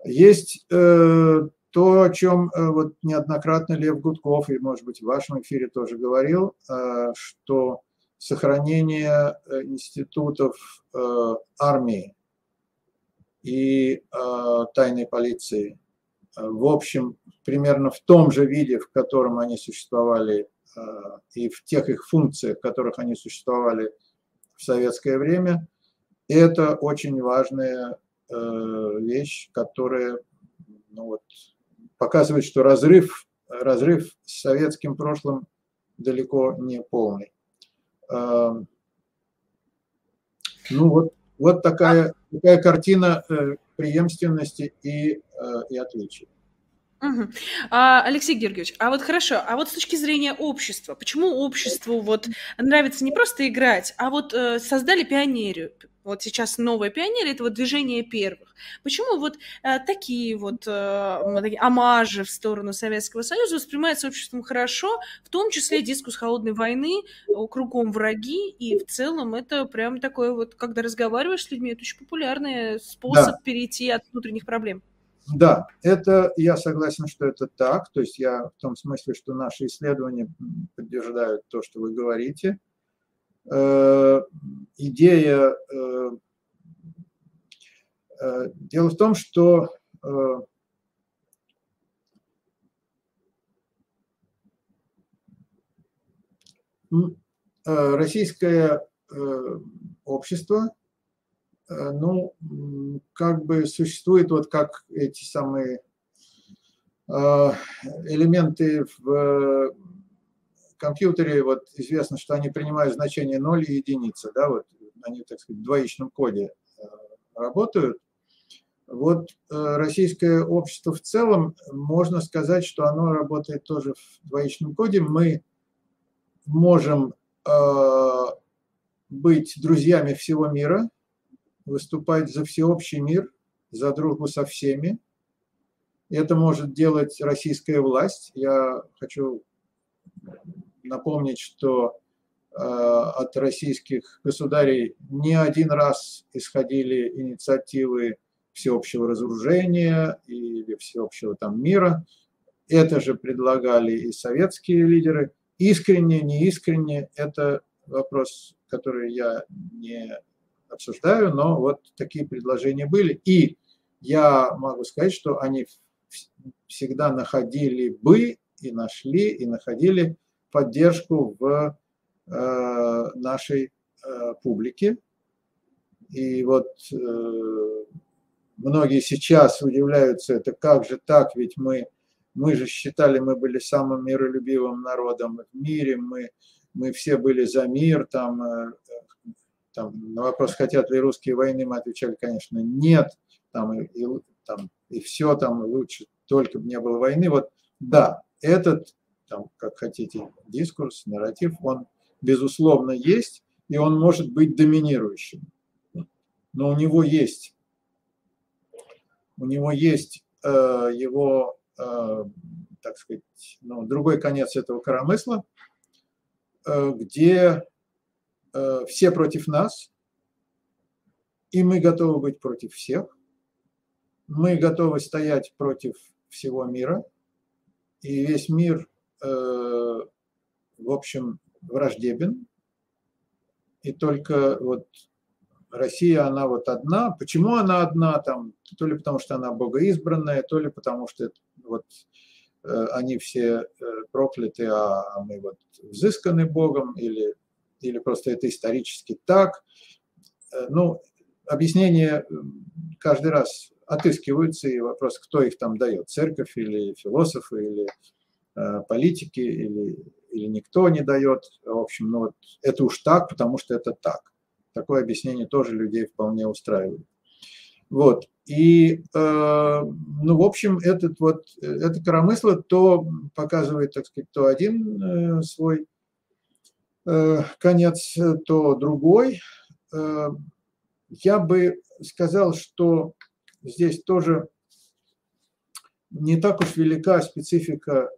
Есть э, то, о чем вот неоднократно Лев Гудков и, может быть, в вашем эфире тоже говорил, что сохранение институтов армии и тайной полиции в общем примерно в том же виде, в котором они существовали и в тех их функциях, в которых они существовали в советское время, это очень важная э, вещь, которая ну вот, показывает, что разрыв, разрыв с советским прошлым далеко не полный. Э, ну вот, вот такая, такая картина преемственности и, и отличий. Угу. А, Алексей Георгиевич, а вот хорошо, а вот с точки зрения общества, почему обществу вот нравится не просто играть, а вот э, создали пионерию, вот сейчас новая пионерия, это вот движение первых. Почему вот э, такие вот э, такие омажи в сторону Советского Союза воспринимаются обществом хорошо, в том числе дискус холодной войны, кругом враги, и в целом это прям такое вот, когда разговариваешь с людьми, это очень популярный способ да. перейти от внутренних проблем. Да, это я согласен, что это так. То есть я в том смысле, что наши исследования подтверждают то, что вы говорите. Э, идея... Э, э, дело в том, что российское общество ну, как бы существует вот как эти самые э, элементы в компьютере, вот известно, что они принимают значение 0 и единица, да, вот они, так сказать, в двоичном коде э, работают. Вот российское общество в целом, можно сказать, что оно работает тоже в двоичном коде. Мы можем быть друзьями всего мира, выступать за всеобщий мир, за дружбу со всеми. Это может делать российская власть. Я хочу напомнить, что э, от российских государей не один раз исходили инициативы всеобщего разоружения или всеобщего там мира. Это же предлагали и советские лидеры. Искренне, неискренне, это вопрос, который я не обсуждаю, но вот такие предложения были. И я могу сказать, что они всегда находили бы и нашли, и находили поддержку в э, нашей э, публике. И вот э, многие сейчас удивляются, это как же так, ведь мы, мы же считали, мы были самым миролюбивым народом в мире, мы, мы все были за мир, там, э, там, на вопрос, хотят ли русские войны, мы отвечали, конечно, нет, там, и, и, там, и все там лучше, только бы не было войны. Вот да, этот, там, как хотите, дискурс, нарратив, он безусловно есть, и он может быть доминирующим. Но у него есть, у него есть э, его, э, так сказать, ну, другой конец этого коромысла, э, где все против нас, и мы готовы быть против всех. Мы готовы стоять против всего мира, и весь мир, э, в общем, враждебен. И только вот Россия, она вот одна. Почему она одна? Там, то ли потому, что она богоизбранная, то ли потому, что вот э, они все прокляты, а мы вот взысканы Богом, или или просто это исторически так. Э, ну, объяснения каждый раз отыскиваются, и вопрос, кто их там дает, церковь или философы, или э, политики, или, или никто не дает. В общем, ну вот это уж так, потому что это так. Такое объяснение тоже людей вполне устраивает. Вот. И, э, ну, в общем, этот вот, это коромысло то показывает, так сказать, то один э, свой Э, конец, э, то другой. Э, я бы сказал, что здесь тоже не так уж велика специфика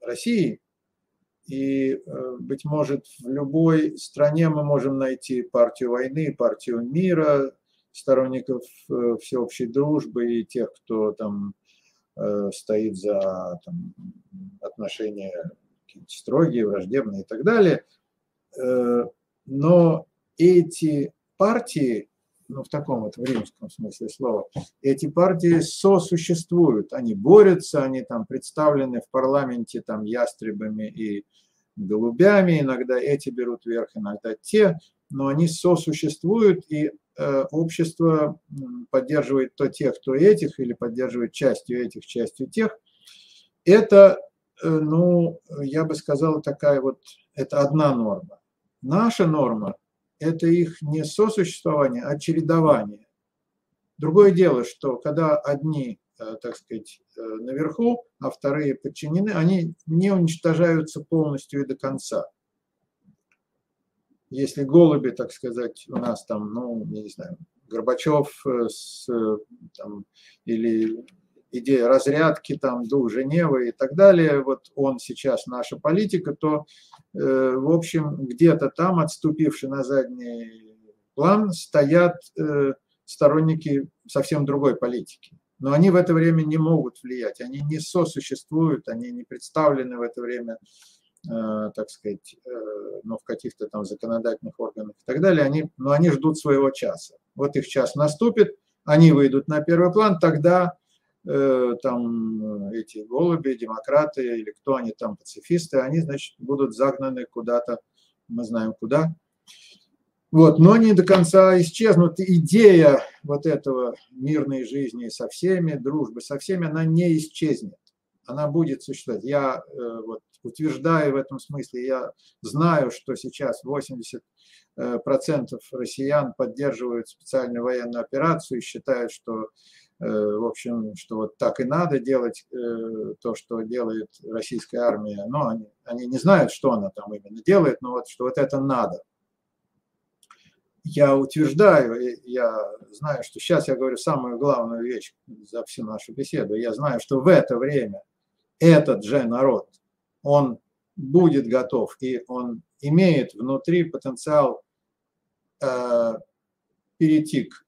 России, и, быть может, в любой стране мы можем найти партию войны, партию мира, сторонников всеобщей дружбы и тех, кто там стоит за там, отношения строгие, враждебные и так далее. Э, но эти партии, ну в таком вот в римском смысле слова, эти партии сосуществуют, они борются, они там представлены в парламенте там ястребами и голубями, иногда эти берут верх, иногда те, но они сосуществуют, и э, общество поддерживает то тех, то этих, или поддерживает частью этих, частью тех. Это ну, я бы сказал, такая вот, это одна норма. Наша норма – это их не сосуществование, а чередование. Другое дело, что когда одни, э, так сказать, э, наверху, а вторые подчинены, они не уничтожаются полностью и до конца. Если голуби, так сказать, у нас там, ну, не знаю, Горбачев с, там, или идея разрядки, там, дух Женевы и так далее, вот он сейчас наша политика, то, э, в общем, где-то там, отступивший на задний план, стоят э, сторонники совсем другой политики. Но они в это время не могут влиять, они не сосуществуют, они не представлены в это время, э, так сказать, ну, в каких-то там законодательных органах и так далее, они, но они ждут своего часа. Вот их час наступит, они выйдут на первый план, тогда Э, там э, эти голуби, демократы или кто они там, пацифисты, они, значит, будут загнаны куда-то, мы знаем куда. Вот, но не до конца исчезнут. Идея вот этого мирной жизни со всеми, дружбы со всеми, она не исчезнет. Она будет существовать. Я э, вот утверждаю в этом смысле, я знаю, что сейчас 80% россиян поддерживают специальную военную операцию и считают, что в общем, что вот так и надо делать то, что делает российская армия. Но они, они не знают, что она там именно делает, но вот что вот это надо я утверждаю, я знаю, что сейчас я говорю самую главную вещь за всю нашу беседу. Я знаю, что в это время этот же народ, он будет готов, и он имеет внутри потенциал э, перейти к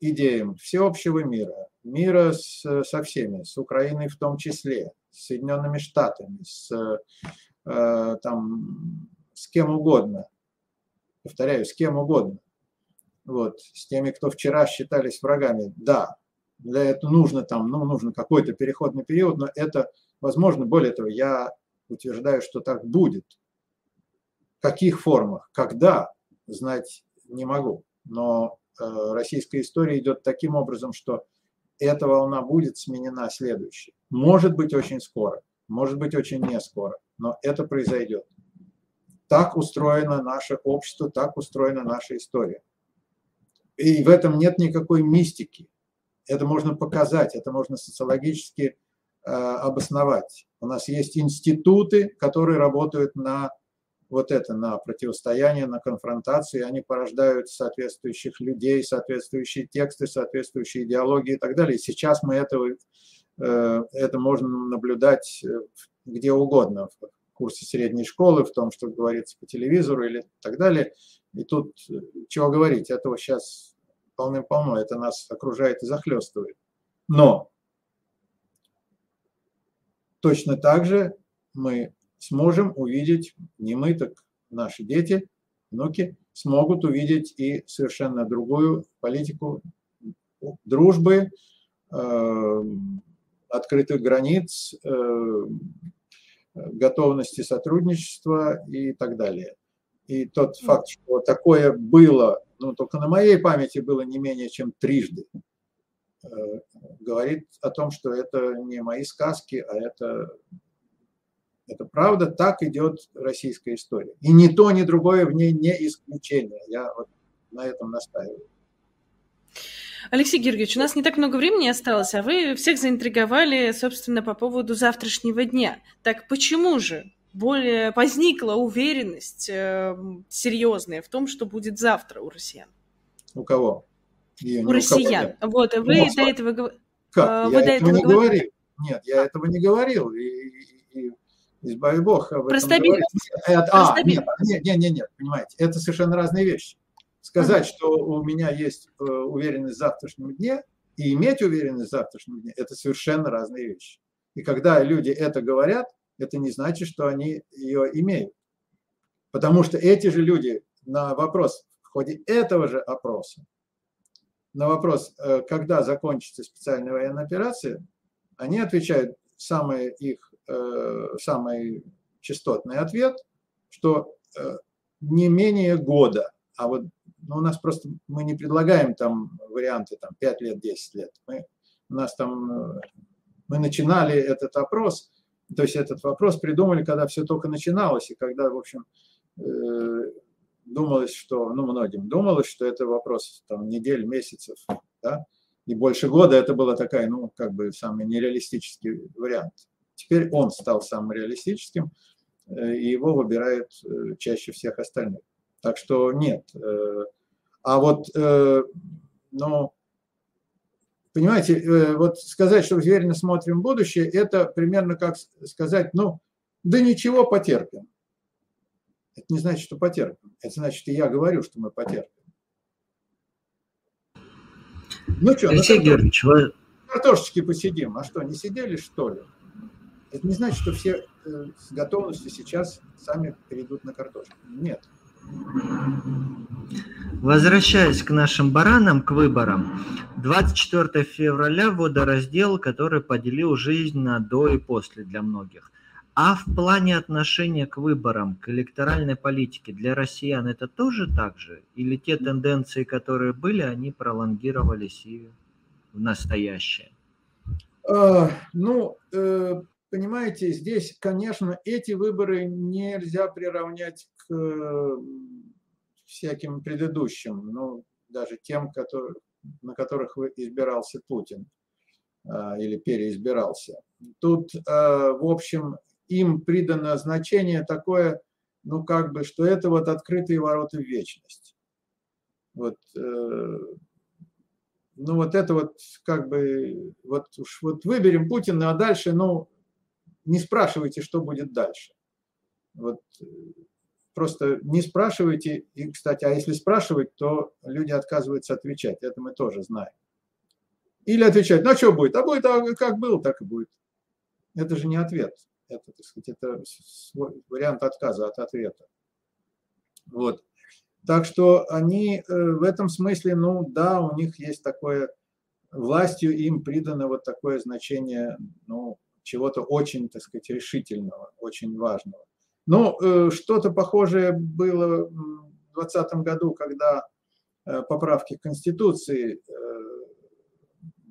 идеям всеобщего мира, мира с, со всеми, с Украиной в том числе, с Соединенными Штатами, с, э, там, с кем угодно, повторяю, с кем угодно вот, с теми, кто вчера считались врагами. Да, для этого нужно там, ну, нужно какой-то переходный период, но это возможно. Более того, я утверждаю, что так будет. В каких формах, когда, знать не могу. Но э, российская история идет таким образом, что эта волна будет сменена следующей. Может быть очень скоро, может быть очень не скоро, но это произойдет. Так устроено наше общество, так устроена наша история. И в этом нет никакой мистики. Это можно показать, это можно социологически э, обосновать. У нас есть институты, которые работают на вот это, на противостояние, на конфронтацию, и они порождают соответствующих людей, соответствующие тексты, соответствующие идеологии и так далее. Сейчас мы этого, э, это можно наблюдать э, где угодно, в курсе средней школы, в том, что говорится по телевизору или так далее. И тут чего говорить, этого сейчас полным-полно, это нас окружает и захлестывает. Но точно так же мы сможем увидеть, не мы, так наши дети, внуки, смогут увидеть и совершенно другую политику дружбы, э, открытых границ, э, готовности сотрудничества и так далее. И тот факт, что такое было, ну, только на моей памяти было не менее чем трижды, э, говорит о том, что это не мои сказки, а это, это правда, так идет российская история. И ни то, ни другое в ней не исключение. Я вот на этом настаиваю. Алексей Георгиевич, у нас не так много времени осталось, а вы всех заинтриговали, собственно, по поводу завтрашнего дня. Так почему же более возникла уверенность э, серьезная в том, что будет завтра у россиян? У кого? И, у россиян. Кого вот, вы ну, до этого. Как? А, вы я до этого, не говорили? говорил. Нет, я этого не говорил. И избави Бог об этом говорить. А, нет, нет, нет, нет, понимаете, это совершенно разные вещи. Сказать, ага. что у меня есть э, уверенность в завтрашнем дне, и иметь уверенность в завтрашнем дне, это совершенно разные вещи. И когда люди это говорят, это не значит, что они ее имеют. Потому что эти же люди на вопрос в ходе этого же опроса, на вопрос, э, когда закончится специальная военная операция, они отвечают самый их самый частотный ответ, что э, не менее года. А вот ну, у нас просто мы не предлагаем там варианты там 5 лет, 10 лет. Мы, у нас там мы начинали этот опрос то есть этот вопрос придумали, когда все только начиналось, и когда, в общем, э, думалось, что, ну, многим думалось, что это вопрос там недель, месяцев, да, и больше года это была такая, ну, как бы самый нереалистический вариант. Теперь он стал самым реалистическим, э, и его выбирают э, чаще всех остальных. Так что нет. А вот, ну, Понимаете, э, вот сказать, что уверенно смотрим в будущее, это примерно как сказать, ну, да ничего, потерпим. Это не значит, что потерпим. Это значит, и я говорю, что мы потерпим. Ну что, Алексей ну, Георгиевич, вы... картошечки посидим. А что, не сидели, что ли? Это не значит, что все э, с готовностью сейчас сами перейдут на картошку. Нет. Возвращаясь к нашим баранам, к выборам, 24 февраля водораздел, который поделил жизнь на до и после для многих. А в плане отношения к выборам, к электоральной политике для россиян это тоже так же? Или те тенденции, которые были, они пролонгировались и в настоящее? А, ну, э, понимаете, здесь, конечно, эти выборы нельзя приравнять к всяким предыдущим, ну, даже тем, которые, на которых избирался Путин а, или переизбирался. Тут, а, в общем, им придано значение такое, ну, как бы, что это вот открытые ворота в вечность. Вот, э, ну, вот это вот, как бы, вот уж вот выберем Путина, а дальше, ну, не спрашивайте, что будет дальше. Вот э, просто не спрашивайте. И, кстати, а если спрашивать, то люди отказываются отвечать. Это мы тоже знаем. Или отвечать, ну а что будет? А будет, а как было, так и будет. Это же не ответ. Это, так сказать, это вариант отказа от ответа. Вот. Так что они э, в этом смысле, ну да, у них есть такое, властью им придано вот такое значение, ну, чего-то очень, так сказать, решительного, очень важного. Ну, э, что-то похожее было в 2020 году, когда э, поправки к Конституции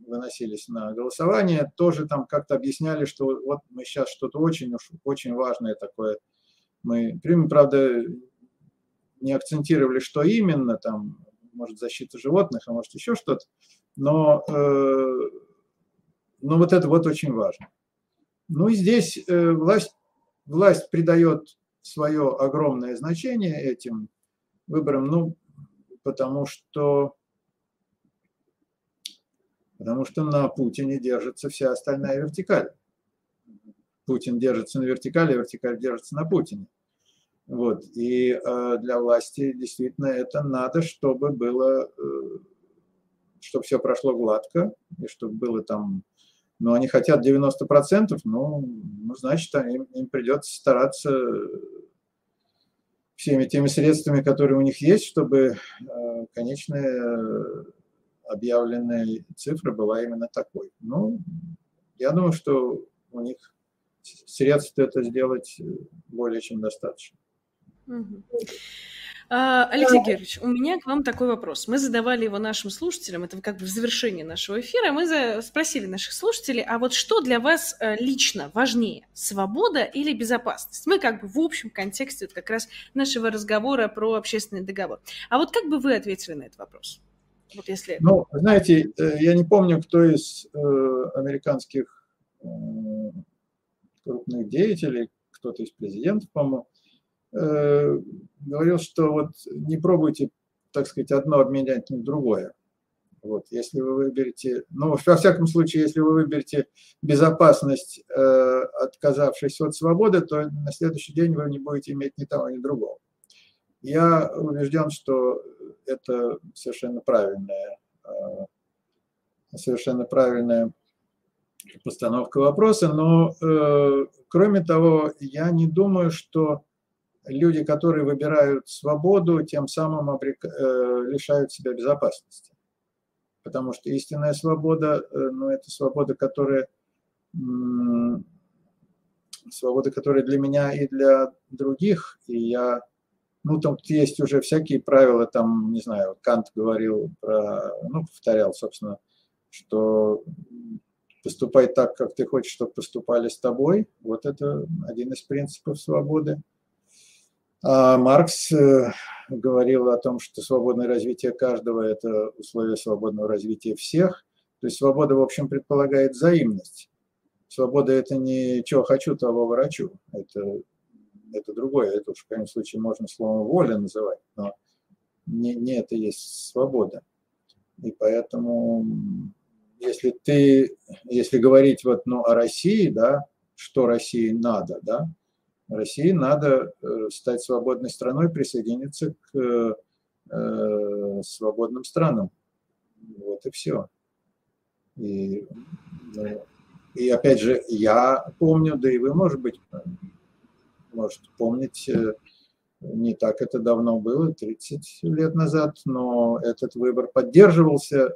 выносились на голосование, тоже там как-то объясняли, что вот мы сейчас что-то очень уж очень важное такое мы примем, правда, не акцентировали, что именно, там, может, защита животных, а может, еще что-то, но, э, но вот это вот очень важно. Ну и здесь э, власть, власть придает свое огромное значение этим выборам, ну, потому что, потому что на Путине держится вся остальная вертикаль. Путин держится на вертикали, а вертикаль держится на Путине. Вот. И э, для власти действительно это надо, чтобы было, э, чтобы все прошло гладко, и чтобы было там, ну, они хотят 90%, ну, ну значит, им, им придется стараться всеми теми средствами, которые у них есть, чтобы э, конечная объявленная цифра была именно такой. Ну, я думаю, что у них средств это сделать более чем достаточно. А, Алексей Георгиевич, у меня к вам такой вопрос. Мы задавали его нашим слушателям, это как бы в завершении нашего эфира, мы за... спросили наших слушателей, а вот что для вас э, лично важнее, свобода или безопасность? Мы как бы в общем контексте вот как раз нашего разговора про общественный договор. А вот как бы вы ответили на этот вопрос? Вот если... Ну, знаете, э, я не помню, кто из э, американских крупных деятелей, кто-то из президентов, по-моему, Э, говорил, что вот не пробуйте, так сказать, одно обменять на другое. Вот, если вы выберете, ну, во всяком случае, если вы выберете безопасность, э, отказавшись от свободы, то на следующий день вы не будете иметь ни того, ни другого. Я убежден, что это совершенно правильная, э, совершенно правильная постановка вопроса, но, э, кроме того, я не думаю, что люди, которые выбирают свободу, тем самым обрек... Э, лишают себя безопасности. Потому что истинная свобода, э, ну, это свобода, которая свобода, которая для меня и для других, и я, ну, там есть уже всякие правила, там, не знаю, Кант говорил про, ну, повторял, собственно, что поступай так, как ты хочешь, чтобы поступали с тобой. Вот это один из принципов свободы. А Маркс э, говорил о том, что свободное развитие каждого – это условие свободного развития всех. То есть свобода, в общем, предполагает взаимность. Свобода – это не «чего хочу, того ворочу». Это, это другое. Это уж в крайнем случае можно словом «воля» называть, но не, не это есть свобода. И поэтому, если ты, если говорить вот, ну, о России, да, что России надо, да, России надо э, стать свободной страной, присоединиться к э, свободным странам. Вот и все. И, ну, и опять же, я помню, да и вы, может быть, можете помнить, э, не так это давно было, 30 лет назад, но этот выбор поддерживался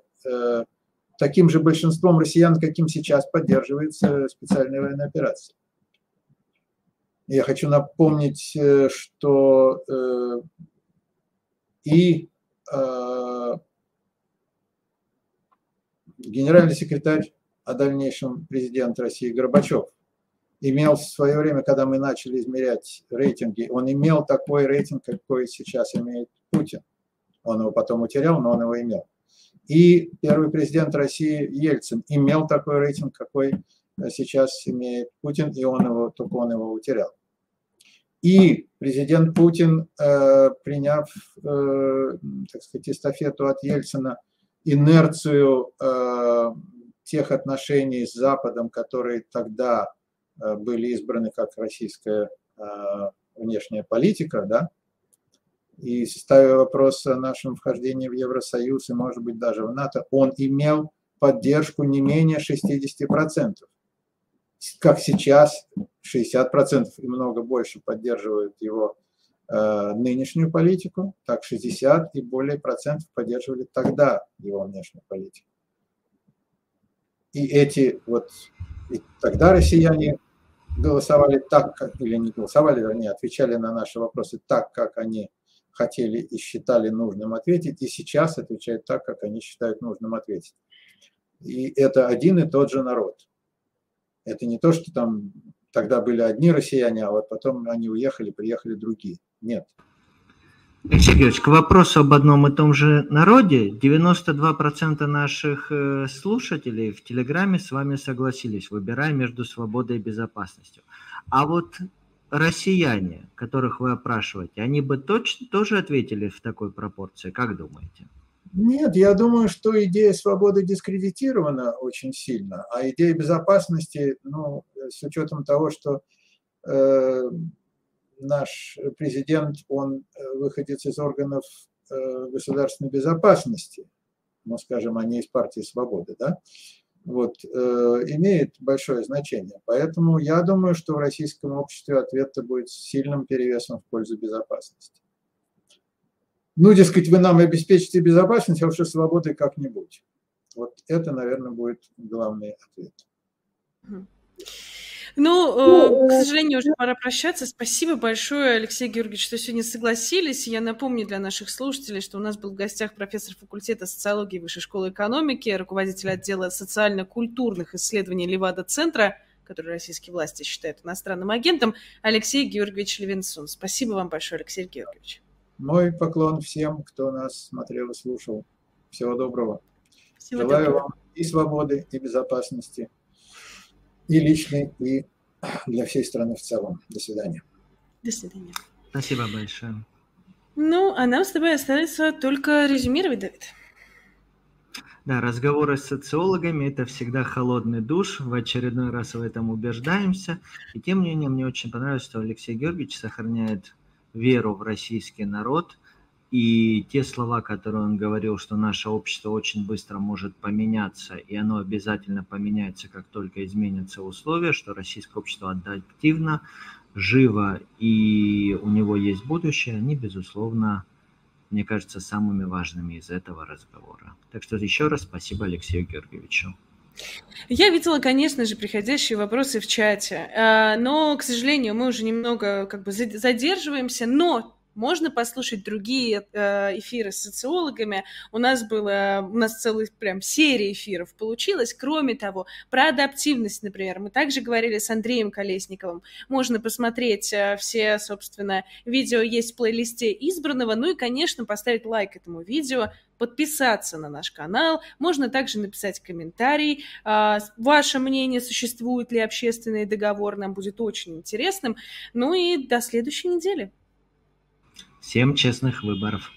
таким же большинством россиян, каким сейчас поддерживается специальная военная операция. Я хочу напомнить, э, что э, и э, генеральный секретарь, а дальнейшем президент России Горбачев имел в свое время, когда мы начали измерять рейтинги, он имел такой рейтинг, какой сейчас имеет Путин. Он его потом утерял, но он его имел. И первый президент России Ельцин имел такой рейтинг, какой сейчас имеет Путин, и он его, только он его утерял. И президент Путин, э, приняв, э, так сказать, эстафету от Ельцина, инерцию э, тех отношений с Западом, которые тогда были избраны как российская внешняя политика, да, и ставя вопрос о нашем вхождении в Евросоюз и, может быть, даже в НАТО, он имел поддержку не менее 60%. Как сейчас 60% и много больше поддерживают его э, нынешнюю политику, так 60 и более процентов поддерживали тогда его внешнюю политику. И эти вот, и тогда россияне голосовали так, как, или не голосовали, они отвечали на наши вопросы так, как они хотели и считали нужным ответить, и сейчас отвечают так, как они считают нужным ответить. И это один и тот же народ. Это не то, что там тогда были одни россияне, а вот потом они уехали, приехали другие. Нет. Алексей Георгиевич, к вопросу об одном и том же народе, 92% наших э, слушателей в Телеграме с вами согласились, выбирая между свободой и безопасностью. А вот россияне, которых вы опрашиваете, они бы точно тоже ответили в такой пропорции, как думаете? Нет, я думаю, что идея свободы дискредитирована очень сильно, а идея безопасности, ну, с учетом того, что э, наш президент, он э, выходит из органов э, государственной безопасности, ну, скажем, а не из партии свободы, да, вот, э, имеет большое значение. Поэтому я думаю, что в российском обществе ответ будет сильным перевесом в пользу безопасности ну, дескать, вы нам обеспечите безопасность, а уж и свободы как-нибудь. Вот это, наверное, будет главный ответ. Ну, э, к сожалению, уже пора прощаться. Спасибо большое, Алексей Георгиевич, что сегодня согласились. Я напомню для наших слушателей, что у нас был в гостях профессор факультета социологии Высшей школы экономики, руководитель отдела социально-культурных исследований Левада-центра, который российские власти считают иностранным агентом, Алексей Георгиевич Левинсон. Спасибо вам большое, Алексей Георгиевич. Мой поклон всем, кто нас смотрел и слушал. Всего доброго. Всего Желаю доброго. вам и свободы, и безопасности, и личной, и для всей страны в целом. До свидания. До свидания. Спасибо большое. Ну, а нам с тобой остается только резюмировать, Давид. Да, разговоры с социологами – это всегда холодный душ, в очередной раз в этом убеждаемся. И тем не менее, мне очень понравилось, что Алексей Георгиевич сохраняет веру в российский народ. И те слова, которые он говорил, что наше общество очень быстро может поменяться, и оно обязательно поменяется, как только изменятся условия, что российское общество адаптивно, живо, и у него есть будущее, они, безусловно, мне кажется, самыми важными из этого разговора. Так что еще раз спасибо Алексею Георгиевичу. Я видела, конечно же, приходящие вопросы в чате, а, но, к сожалению, мы уже немного как бы задерживаемся, но можно послушать другие э, эфиры с социологами. У нас было, у нас целая прям серия эфиров получилась. Кроме того, про адаптивность, например, мы также говорили с Андреем Колесниковым. Можно посмотреть э, все, собственно, видео есть в плейлисте избранного. Ну и, конечно, поставить лайк этому видео, подписаться на наш канал. Можно также написать комментарий. А, ваше мнение, существует ли общественный договор, нам будет очень интересным. Ну и до следующей недели. Всем честных выборов.